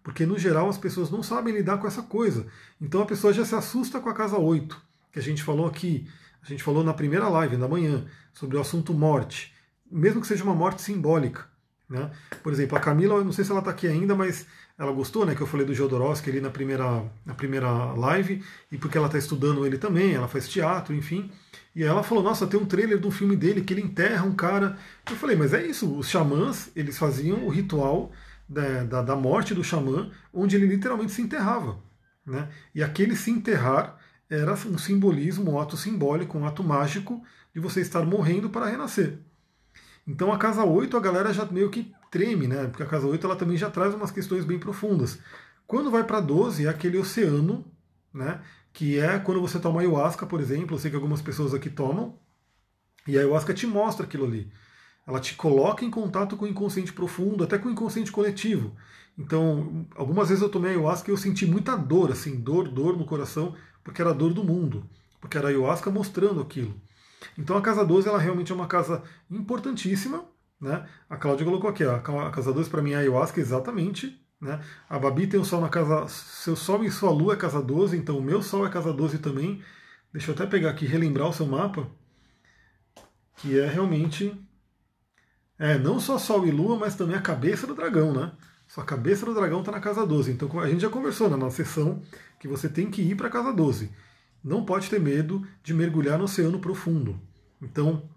Porque, no geral, as pessoas não sabem lidar com essa coisa. Então, a pessoa já se assusta com a casa 8, que a gente falou aqui. A gente falou na primeira live da manhã sobre o assunto morte. Mesmo que seja uma morte simbólica. Né? Por exemplo, a Camila, eu não sei se ela está aqui ainda, mas ela gostou, né? Que eu falei do Jodorowsky ali na primeira, na primeira live, e porque ela está estudando ele também, ela faz teatro, enfim. E ela falou, nossa, tem um trailer do filme dele que ele enterra um cara. Eu falei, mas é isso, os xamãs, eles faziam o ritual da, da, da morte do xamã, onde ele literalmente se enterrava. Né? E aquele se enterrar era um simbolismo, um ato simbólico, um ato mágico de você estar morrendo para renascer. Então a casa 8 a galera já meio que treme, né? Porque a casa 8 ela também já traz umas questões bem profundas. Quando vai para 12 é aquele oceano, né? que é quando você toma ayahuasca, por exemplo, eu sei que algumas pessoas aqui tomam, e a ayahuasca te mostra aquilo ali. Ela te coloca em contato com o inconsciente profundo, até com o inconsciente coletivo. Então, algumas vezes eu tomei ayahuasca e eu senti muita dor, assim, dor, dor no coração, porque era a dor do mundo, porque era a ayahuasca mostrando aquilo. Então a casa 12 ela realmente é uma casa importantíssima, né? A Cláudia colocou aqui, a casa 12 para mim é ayahuasca exatamente né? A Babi tem o Sol na casa. Seu Sol e sua Lua é casa 12, então o meu Sol é casa 12 também. Deixa eu até pegar aqui relembrar o seu mapa. Que é realmente. É, não só Sol e Lua, mas também a cabeça do dragão, né? Sua cabeça do dragão está na casa 12. Então a gente já conversou na nossa sessão que você tem que ir para a casa 12. Não pode ter medo de mergulhar no oceano profundo. Então,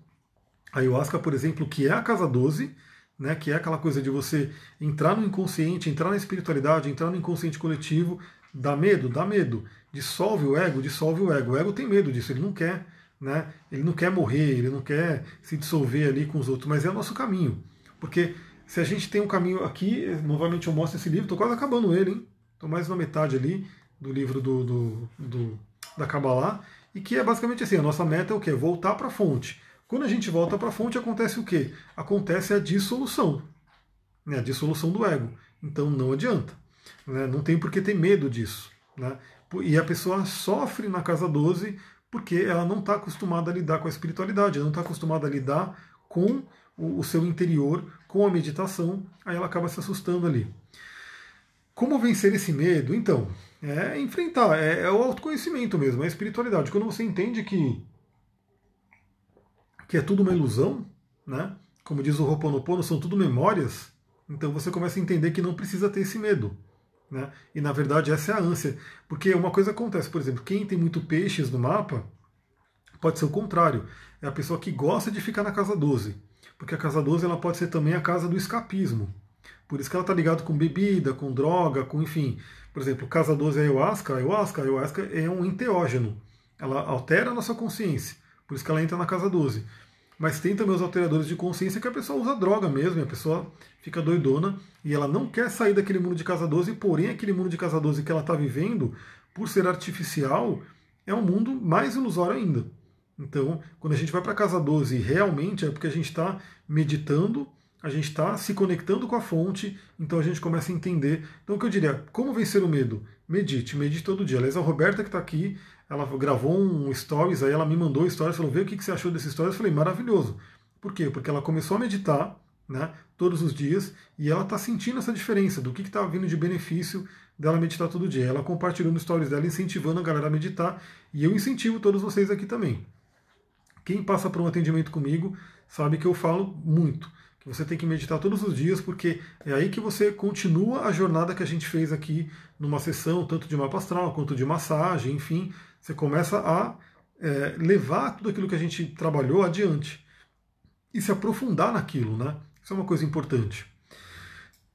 a ayahuasca, por exemplo, que é a casa 12, né, que é aquela coisa de você entrar no inconsciente, entrar na espiritualidade, entrar no inconsciente coletivo, dá medo, dá medo, dissolve o ego, dissolve o ego. O ego tem medo disso, ele não quer, né? Ele não quer morrer, ele não quer se dissolver ali com os outros, mas é o nosso caminho. Porque se a gente tem um caminho aqui, novamente eu mostro esse livro, estou quase acabando ele, hein? Estou mais na metade ali do livro do, do, do da Kabbalah, e que é basicamente assim, a nossa meta é o quê? Voltar para a fonte. Quando a gente volta para a fonte, acontece o quê? Acontece a dissolução. Né? A dissolução do ego. Então não adianta. Né? Não tem por que ter medo disso. Né? E a pessoa sofre na casa 12 porque ela não está acostumada a lidar com a espiritualidade, ela não está acostumada a lidar com o, seu interior, com a meditação, aí ela acaba se assustando ali. Como vencer esse medo? Então, é enfrentar, é, é o autoconhecimento mesmo, é a espiritualidade. Quando você entende que que é tudo uma ilusão, né? Como diz o Ho'oponopono, são tudo memórias, Então você começa a entender que não precisa ter esse medo. Né? E na verdade essa é a ânsia. Porque uma coisa acontece, por exemplo, quem tem muito peixes no mapa, pode ser o contrário. É a pessoa que gosta de ficar na casa 12. Porque a casa 12 ela pode ser também a casa do escapismo. Por isso que ela está ligada com bebida, com droga, com enfim. Por exemplo, casa 12 é ayahuasca. A ayahuasca, a ayahuasca é um enteógeno. Ela altera a nossa consciência. Por isso que ela entra na casa 12. Mas tem também os alteradores de consciência que a pessoa usa droga mesmo, a pessoa fica doidona e ela não quer sair daquele mundo de casa 12, porém aquele mundo de casa 12 que ela está vivendo, por ser artificial, é um mundo mais ilusório ainda. Então, quando a gente vai para casa 12, realmente é porque a gente está meditando, a gente está se conectando com a fonte, então a gente começa a entender. Então, o que eu diria, como vencer o medo? Medite, medite todo dia. Aliás, a Roberta que está aqui, ela gravou um stories, aí ela me mandou stories, falou, vê o que você achou desse stories. Eu falei, maravilhoso. Por quê? Porque ela começou a meditar né, todos os dias e ela está sentindo essa diferença do que está vindo de benefício dela meditar todo dia. Ela compartilhou no stories dela, incentivando a galera a meditar e eu incentivo todos vocês aqui também. Quem passa por um atendimento comigo sabe que eu falo muito você tem que meditar todos os dias, porque é aí que você continua a jornada que a gente fez aqui numa sessão, tanto de mapa astral quanto de massagem, enfim, você começa a é, levar tudo aquilo que a gente trabalhou adiante e se aprofundar naquilo, né? Isso é uma coisa importante.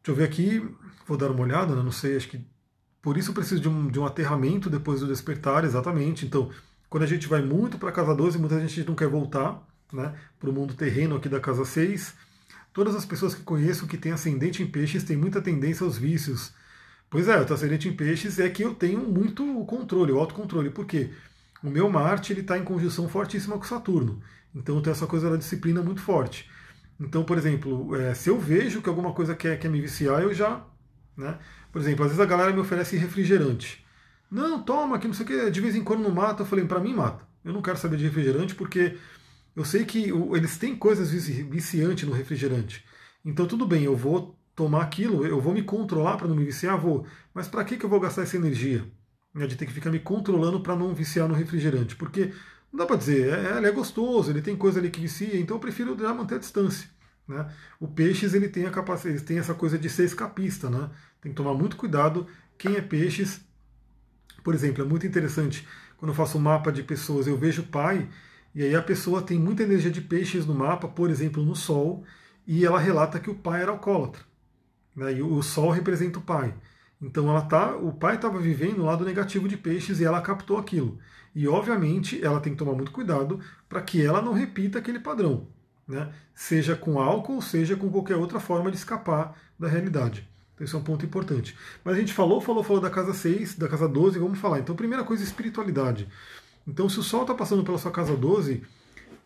Deixa eu ver aqui, vou dar uma olhada, né? não sei, acho que por isso preciso de um, de um aterramento depois do despertar, exatamente. Então, quando a gente vai muito para a casa 12, muita gente não quer voltar né, para o mundo terreno aqui da casa 6. Todas as pessoas que conheço que têm ascendente em peixes têm muita tendência aos vícios, Pois é, o ascendente em peixes é que eu tenho muito controle, o autocontrole. Por quê? O meu Marte está em conjunção fortíssima com Saturno. Então eu tenho essa coisa da disciplina muito forte. Então, por exemplo, é, se eu vejo que alguma coisa quer, quer me viciar, eu já. Né? Por exemplo, às vezes a galera me oferece refrigerante. Não, toma, que não sei o que, de vez em quando não mata. Eu falei, para mim mata. Eu não quero saber de refrigerante porque eu sei que eles têm coisas viciantes no refrigerante. Então tudo bem, eu vou tomar aquilo, eu vou me controlar para não me viciar? Vou. Mas para que, que eu vou gastar essa energia? Né, de ter que ficar me controlando para não viciar no refrigerante. Porque não dá para dizer, é, ele é gostoso, ele tem coisa ali que vicia, então eu prefiro já manter a distância. Né? O peixes ele tem a ele tem essa coisa de ser escapista, né? Tem que tomar muito cuidado. Quem é peixes, por exemplo, é muito interessante. Quando eu faço um mapa de pessoas, eu vejo pai, e aí a pessoa tem muita energia de peixes no mapa, por exemplo, no Sol, e ela relata que o pai era alcoólatra. Né? E o Sol representa o pai. Então ela tá, o pai estava vivendo o lado negativo de peixes e ela captou aquilo. E obviamente ela tem que tomar muito cuidado para que ela não repita aquele padrão, né? seja com álcool, seja com qualquer outra forma de escapar da realidade. Então isso é um ponto importante. Mas a gente falou, falou, falou da casa 6, da casa 12, vamos falar. Então, primeira coisa, espiritualidade. Então, se o Sol está passando pela sua casa 12,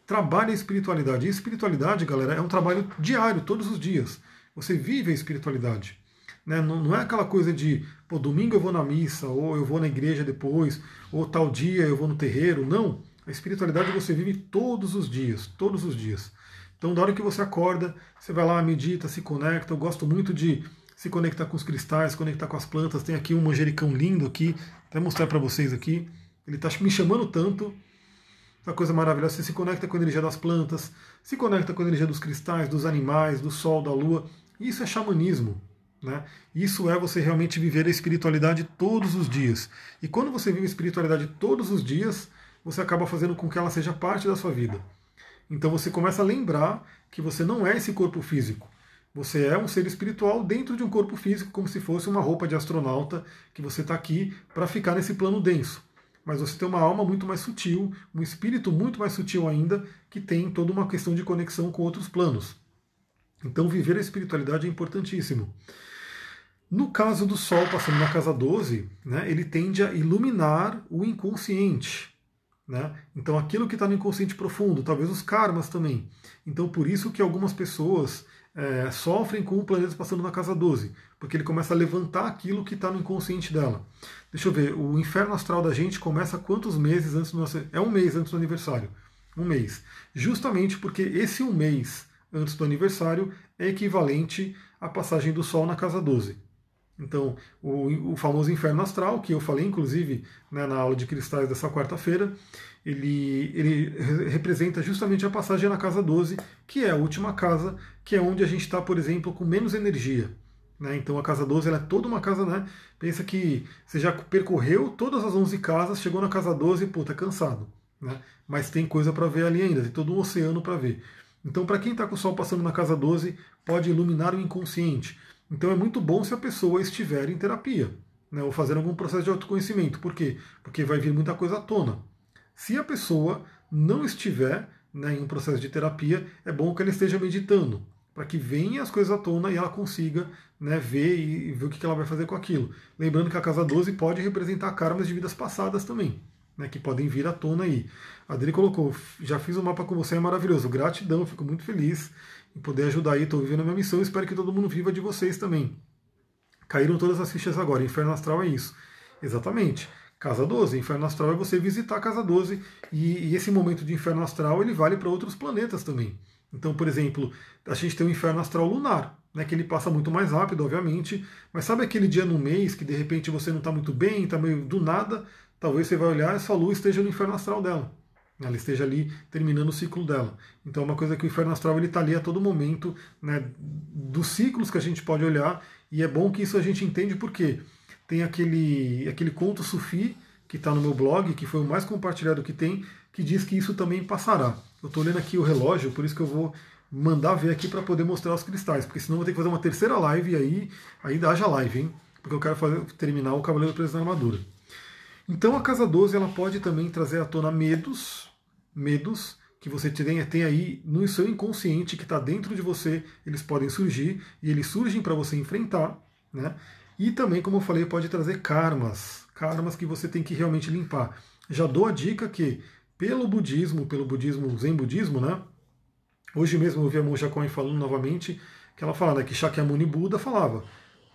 trabalhe a espiritualidade. E espiritualidade, galera, é um trabalho diário, todos os dias. Você vive a espiritualidade. Né? Não, não, é aquela coisa de, pô, domingo eu vou na missa, ou eu vou na igreja depois, ou tal dia eu vou no terreiro. Não. A espiritualidade você vive todos os dias, todos os dias. Então, da hora que você acorda, você vai lá, medita, se conecta. Eu gosto muito de se conectar com os cristais, se conectar com as plantas. Tem aqui um manjericão lindo aqui, até mostrar para vocês aqui. Ele está me chamando tanto. Uma coisa maravilhosa, você se conecta com a energia das plantas, se conecta com a energia dos cristais, dos animais, do sol, da lua. Isso é xamanismo. Né? Isso é você realmente viver a espiritualidade todos os dias. E quando você vive a espiritualidade todos os dias, você acaba fazendo com que ela seja parte da sua vida. Então você começa a lembrar que você não é esse corpo físico. Você é um ser espiritual dentro de um corpo físico, como se fosse uma roupa de astronauta, que você está aqui para ficar nesse plano denso. Mas você tem uma alma muito mais sutil, um espírito muito mais sutil ainda, que tem toda uma questão de conexão com outros planos. Então, viver a espiritualidade é importantíssimo. No caso do Sol passando na casa 12, né, ele tende a iluminar o inconsciente. Né? Então, aquilo que está no inconsciente profundo, talvez os karmas também. Então, por isso que algumas pessoas é, sofrem com o planeta passando na casa 12, porque ele começa a levantar aquilo que está no inconsciente dela. Deixa eu ver, o inferno astral da gente começa quantos meses antes do nosso. É um mês antes do aniversário. Um mês. Justamente porque esse um mês antes do aniversário é equivalente à passagem do Sol na casa 12. Então, o, o, famoso inferno astral, que eu falei inclusive né, na aula de cristais dessa quarta-feira, ele, ele representa justamente a passagem na casa 12, que é a última casa, que é onde a gente está, por exemplo, com menos energia. Né? Então a casa 12 ela é toda uma casa, né? Pensa que você já percorreu todas as 11 casas, chegou na casa 12 e, puta, cansado. Né? Mas tem coisa para ver ali ainda, tem todo um oceano para ver. Então, para quem está com o Sol passando na casa 12, pode iluminar o inconsciente. Então, é muito bom se a pessoa estiver em terapia, né, ou fazendo algum processo de autoconhecimento. Por quê? Porque vai vir muita coisa à tona. Se a pessoa não estiver né, em um processo de terapia, é bom que ela esteja meditando, para que venham as coisas à tona e ela consiga né, ver e ver o que ela vai fazer com aquilo. Lembrando que a casa 12 pode representar karmas de vidas passadas também né, que podem vir à tona aí. A Adri colocou, já fiz o um mapa com você, é maravilhoso. Gratidão, fico muito feliz em poder ajudar aí, estou vivendo a minha missão, espero que todo mundo viva de vocês também. Caíram todas as fichas agora, Inferno Astral é isso. Exatamente. Casa 12, Inferno Astral é você visitar a Casa 12 e, e esse momento de Inferno Astral ele vale para outros planetas também. Então, por exemplo, a gente tem o Inferno Astral Lunar, né, que ele passa muito mais rápido, obviamente, mas sabe aquele dia no mês que de repente você não está muito bem, está meio do nada, talvez você vai olhar e sua lua esteja no inferno astral dela. Ela esteja ali terminando o ciclo dela. Então é uma coisa que o inferno astral está ali a todo momento, né, dos ciclos que a gente pode olhar, e é bom que isso a gente entende porque tem aquele, aquele conto sufi que está no meu blog, que foi o mais compartilhado que tem, que diz que isso também passará. Eu estou lendo aqui o relógio, por isso que eu vou mandar ver aqui para poder mostrar os cristais, porque senão vou ter que fazer uma terceira live e aí ainda haja live, hein? Porque eu quero fazer, terminar o Cavaleiro Preso na Armadura. Então a casa 12 ela pode também trazer à tona medos, medos que você tem, tem aí no seu inconsciente que está dentro de você, eles podem surgir e eles surgem para você enfrentar, né? E também, como eu falei, pode trazer karmas, karmas que você tem que realmente limpar. Já dou a dica que pelo budismo, pelo budismo, zen budismo, né? Hoje mesmo eu vi a Monja Coen falando novamente que ela fala né, que Shakyamuni Buda falava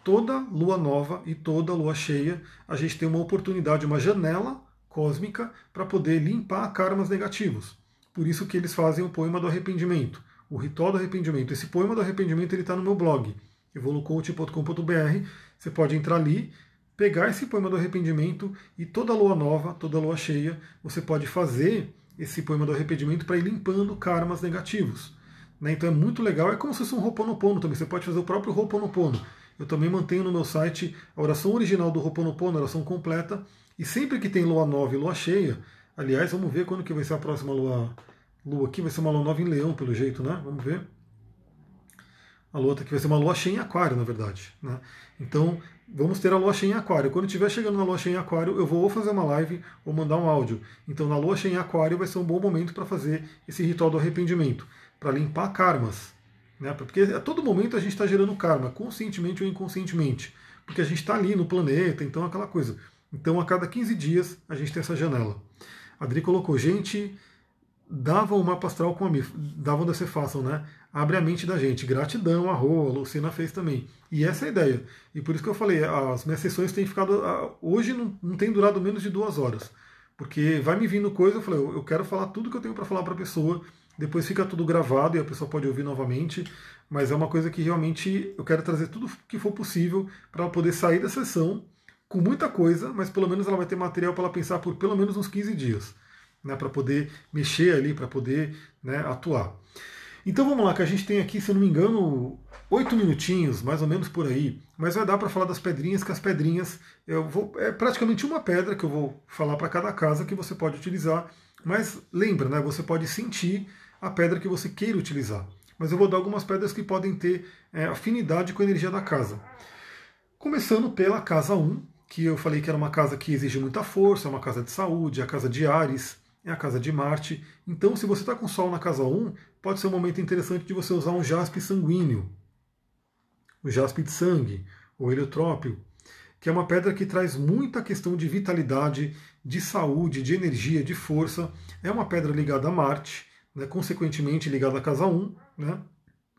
toda lua nova e toda lua cheia, a gente tem uma oportunidade, uma janela cósmica para poder limpar karmas negativos. Por isso que eles fazem o poema do arrependimento, o ritual do arrependimento. Esse poema do arrependimento ele está no meu blog, evolucoach.com.br. Você pode entrar ali, pegar esse poema do arrependimento e toda lua nova, toda lua cheia, você pode fazer esse poema do arrependimento para ir limpando karmas negativos. Né? Então é muito legal, é como se fosse um Ho'oponopono também. Você pode fazer o próprio Ho'oponopono eu também mantenho no meu site a oração original do Ho'oponopono, a oração completa. E sempre que tem lua nova e lua cheia, aliás, vamos ver quando que vai ser a próxima lua, lua aqui, vai ser uma lua nova em leão, pelo jeito, né? Vamos ver. A lua aqui vai ser uma lua cheia em aquário, na verdade. Né? Então, vamos ter a lua cheia em aquário. Quando estiver chegando na lua cheia em aquário, eu vou ou fazer uma live ou mandar um áudio. Então, na lua cheia em aquário vai ser um bom momento para fazer esse ritual do arrependimento, para limpar karmas. Né? Porque a todo momento a gente está gerando karma, conscientemente ou inconscientemente. Porque a gente está ali no planeta, então aquela coisa. Então a cada 15 dias a gente tem essa janela. A Adri colocou, gente, dava o mapa astral com a MIF, davam da fácil, né? Abre a mente da gente. Gratidão, a Rô, a Lucina fez também. E essa é a ideia. E por isso que eu falei, as minhas sessões têm ficado. Hoje não, não tem durado menos de duas horas. Porque vai me vindo coisa, eu falei, eu quero falar tudo que eu tenho para falar para a pessoa depois fica tudo gravado e a pessoa pode ouvir novamente, mas é uma coisa que realmente eu quero trazer tudo que for possível para ela poder sair da sessão com muita coisa, mas pelo menos ela vai ter material para ela pensar por pelo menos uns 15 dias, né, para poder mexer ali, para poder né, atuar. Então vamos lá, que a gente tem aqui, se eu não me engano, oito minutinhos, mais ou menos por aí, mas vai dar para falar das pedrinhas, que as pedrinhas, eu vou, é praticamente uma pedra que eu vou falar para cada casa que você pode utilizar, mas lembra, né, você pode sentir a pedra que você queira utilizar. Mas eu vou dar algumas pedras que podem ter é, afinidade com a energia da casa. Começando pela casa 1, que eu falei que era uma casa que exige muita força, é uma casa de saúde, é a casa de Ares, é a casa de Marte. Então, se você está com Sol na casa 1, pode ser um momento interessante de você usar um jaspe sanguíneo, o jaspe de sangue, ou heliotrópio, que é uma pedra que traz muita questão de vitalidade, de saúde, de energia, de força. É uma pedra ligada a Marte, né, consequentemente ligado à casa 1, né,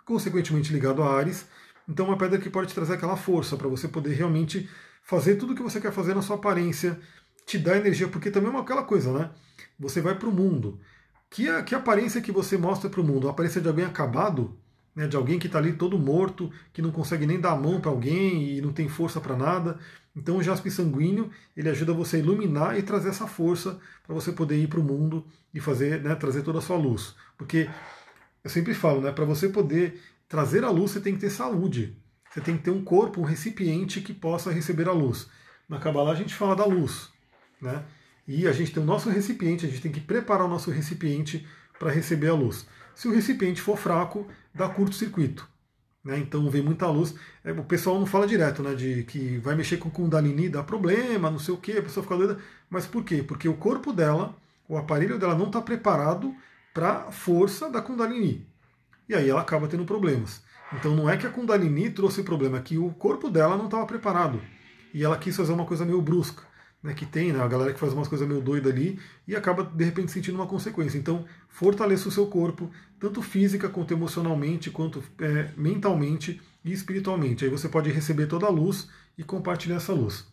consequentemente ligado a Ares. Então, uma pedra que pode trazer aquela força para você poder realmente fazer tudo o que você quer fazer na sua aparência, te dar energia, porque também é uma, aquela coisa, né? Você vai para o mundo. Que, a, que aparência que você mostra para o mundo? A aparência de alguém acabado? né, de alguém que está ali todo morto, que não consegue nem dar a mão para alguém e não tem força para nada. Então o jaspe sanguíneo ele ajuda você a iluminar e trazer essa força para você poder ir para o mundo e fazer, né, trazer toda a sua luz. Porque eu sempre falo, né, para você poder trazer a luz, você tem que ter saúde. Você tem que ter um corpo, um recipiente que possa receber a luz. Na Kabbalah a gente fala da luz, né? E a gente tem o nosso recipiente, a gente tem que preparar o nosso recipiente para receber a luz. Se o recipiente for fraco, dá curto-circuito. Né? Então vem muita luz. É, o pessoal não fala direto, né? De que vai mexer com Kundalini, dá problema, não sei o que, a pessoa fica doida. Mas por quê? Porque o corpo dela, o aparelho dela não está preparado para a força da Kundalini. E aí ela acaba tendo problemas. Então não é que a Kundalini trouxe problema, é que o corpo dela não estava preparado. E ela quis fazer uma coisa meio brusca né, que tem, né, a galera que faz umas coisas meio doidas ali e acaba de repente sentindo uma consequência. Então, fortaleça o seu corpo, tanto física quanto emocionalmente, quanto é, mentalmente e espiritualmente. Aí você pode receber toda a luz e compartilhar essa luz.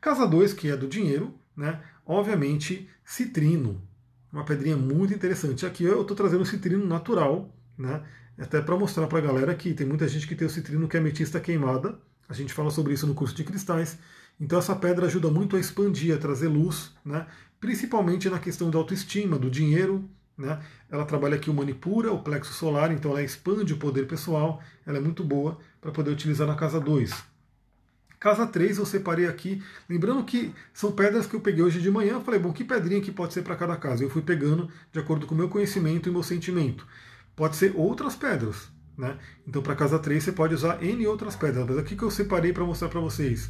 Casa 2, que é do dinheiro, né, obviamente, citrino. Uma pedrinha muito interessante. Aqui eu estou trazendo citrino natural, né, até para mostrar para a galera que tem muita gente que tem o citrino que é ametista queimada. A gente fala sobre isso no curso de cristais. Então essa pedra ajuda muito a expandir, a trazer luz, né? principalmente na questão da autoestima, do dinheiro. Né? Ela trabalha aqui o manipura, o plexo solar, então ela expande o poder pessoal, ela é muito boa para poder utilizar na casa 2. Casa 3 eu separei aqui, lembrando que são pedras que eu peguei hoje de manhã, falei, bom, que pedrinha que pode ser para cada casa? Eu fui pegando de acordo com o meu conhecimento e meu sentimento. Pode ser outras pedras, né? Então para casa 3 você pode usar N outras pedras, mas aqui que eu separei para mostrar para vocês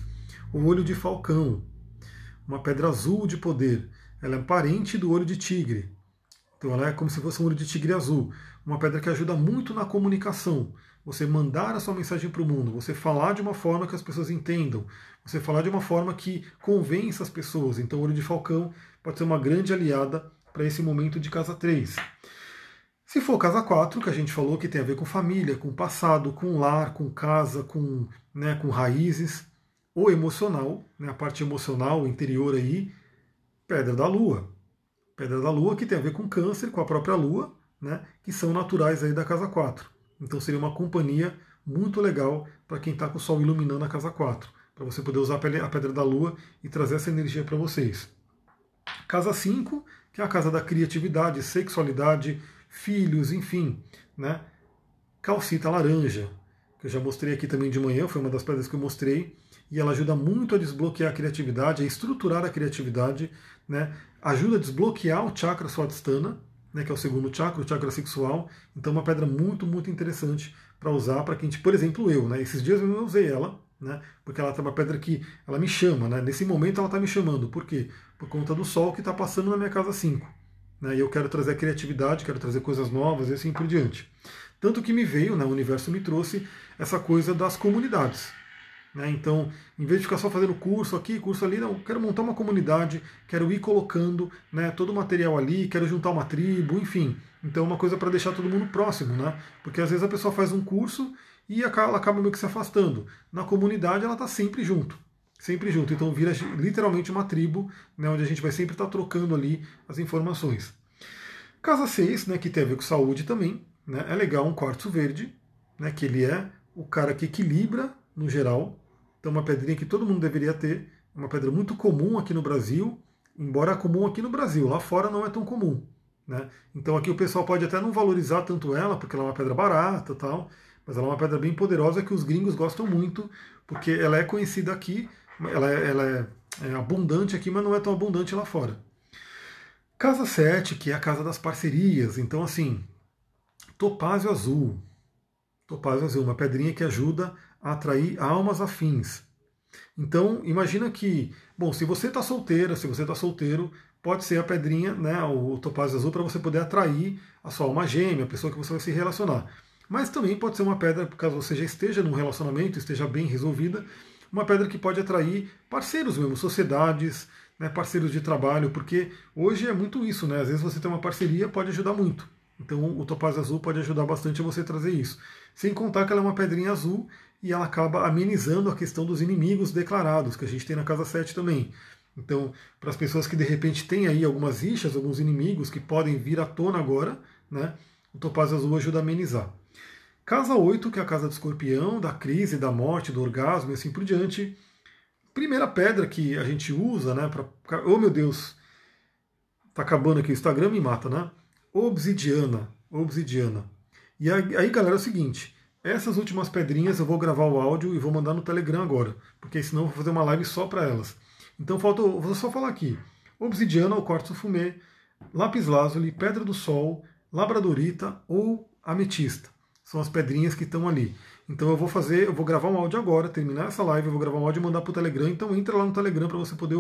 o olho de falcão, uma pedra azul de poder. Ela é parente do olho de tigre. Então ela é como se fosse um olho de tigre azul. Uma pedra que ajuda muito na comunicação. Você mandar a sua mensagem para o mundo, você falar de uma forma que as pessoas entendam, você falar de uma forma que convença as pessoas. Então o olho de falcão pode ser uma grande aliada para esse momento de casa 3. Se for casa 4, que a gente falou que tem a ver com família, com passado, com lar, com casa, com, né, com raízes, o emocional, né, a parte emocional interior aí, pedra da lua. Pedra da lua que tem a ver com câncer, com a própria lua, né, que são naturais aí da casa 4. Então seria uma companhia muito legal para quem está com o sol iluminando a casa 4, para você poder usar a pedra da lua e trazer essa energia para vocês. Casa 5, que é a casa da criatividade, sexualidade, filhos, enfim, né? Calcita laranja, que eu já mostrei aqui também de manhã, foi uma das pedras que eu mostrei e ela ajuda muito a desbloquear a criatividade, a estruturar a criatividade, né? ajuda a desbloquear o chakra swadhisthana, né, que é o segundo chakra, o chakra sexual. Então, uma pedra muito, muito interessante para usar para quem, por exemplo, eu. Né, esses dias eu não usei ela, né, porque ela é uma pedra que ela me chama. Né, nesse momento ela está me chamando. Por quê? Por conta do sol que está passando na minha casa 5. Né, e eu quero trazer criatividade, quero trazer coisas novas e assim por diante. Tanto que me veio, né, o universo me trouxe essa coisa das comunidades. Né? Então, em vez de ficar só fazendo curso aqui, curso ali, não, quero montar uma comunidade, quero ir colocando né, todo o material ali, quero juntar uma tribo, enfim. Então, uma coisa para deixar todo mundo próximo, né? Porque às vezes a pessoa faz um curso e ela acaba meio que se afastando. Na comunidade, ela está sempre junto. Sempre junto. Então, vira literalmente uma tribo, né, onde a gente vai sempre estar tá trocando ali as informações. Casa 6, né, que tem a ver com saúde também. Né, é legal um quartzo verde, né, que ele é o cara que equilibra no geral. Então, uma pedrinha que todo mundo deveria ter, uma pedra muito comum aqui no Brasil, embora comum aqui no Brasil, lá fora não é tão comum. Né? Então, aqui o pessoal pode até não valorizar tanto ela, porque ela é uma pedra barata tal, mas ela é uma pedra bem poderosa que os gringos gostam muito, porque ela é conhecida aqui, ela é, ela é, é abundante aqui, mas não é tão abundante lá fora. Casa 7, que é a casa das parcerias. Então, assim, topázio azul. Topázio azul, uma pedrinha que ajuda a atrair almas afins. Então, imagina que, bom, se você está solteira, se você está solteiro, pode ser a pedrinha, né, o topázio azul, para você poder atrair a sua alma gêmea, a pessoa que você vai se relacionar. Mas também pode ser uma pedra, caso você já esteja num relacionamento, esteja bem resolvida, uma pedra que pode atrair parceiros mesmo, sociedades, né, parceiros de trabalho, porque hoje é muito isso, né? Às vezes você tem uma parceria, pode ajudar muito. Então o topázio azul pode ajudar bastante a você trazer isso. Sem contar que ela é uma pedrinha azul e ela acaba amenizando a questão dos inimigos declarados, que a gente tem na casa 7 também. Então, para as pessoas que de repente têm aí algumas rixas, alguns inimigos que podem vir à tona agora, né, o topázio azul ajuda a amenizar. Casa 8, que é a casa do escorpião, da crise, da morte, do orgasmo e assim por diante. Primeira pedra que a gente usa, né? Pra... Oh meu Deus! Tá acabando aqui, o Instagram me mata, né? Obsidiana. Obsidiana. E aí, galera, é o seguinte. Essas últimas pedrinhas eu vou gravar o áudio e vou mandar no Telegram agora, porque senão eu vou fazer uma live só para elas. Então falta, vou só falar aqui. Obsidiana ou quartzo fumê, lápis lazuli, pedra do sol, labradorita ou ametista. São as pedrinhas que estão ali. Então eu vou fazer, eu vou gravar um áudio agora, terminar essa live, eu vou gravar um áudio e mandar para o Telegram. Então entra lá no Telegram para você poder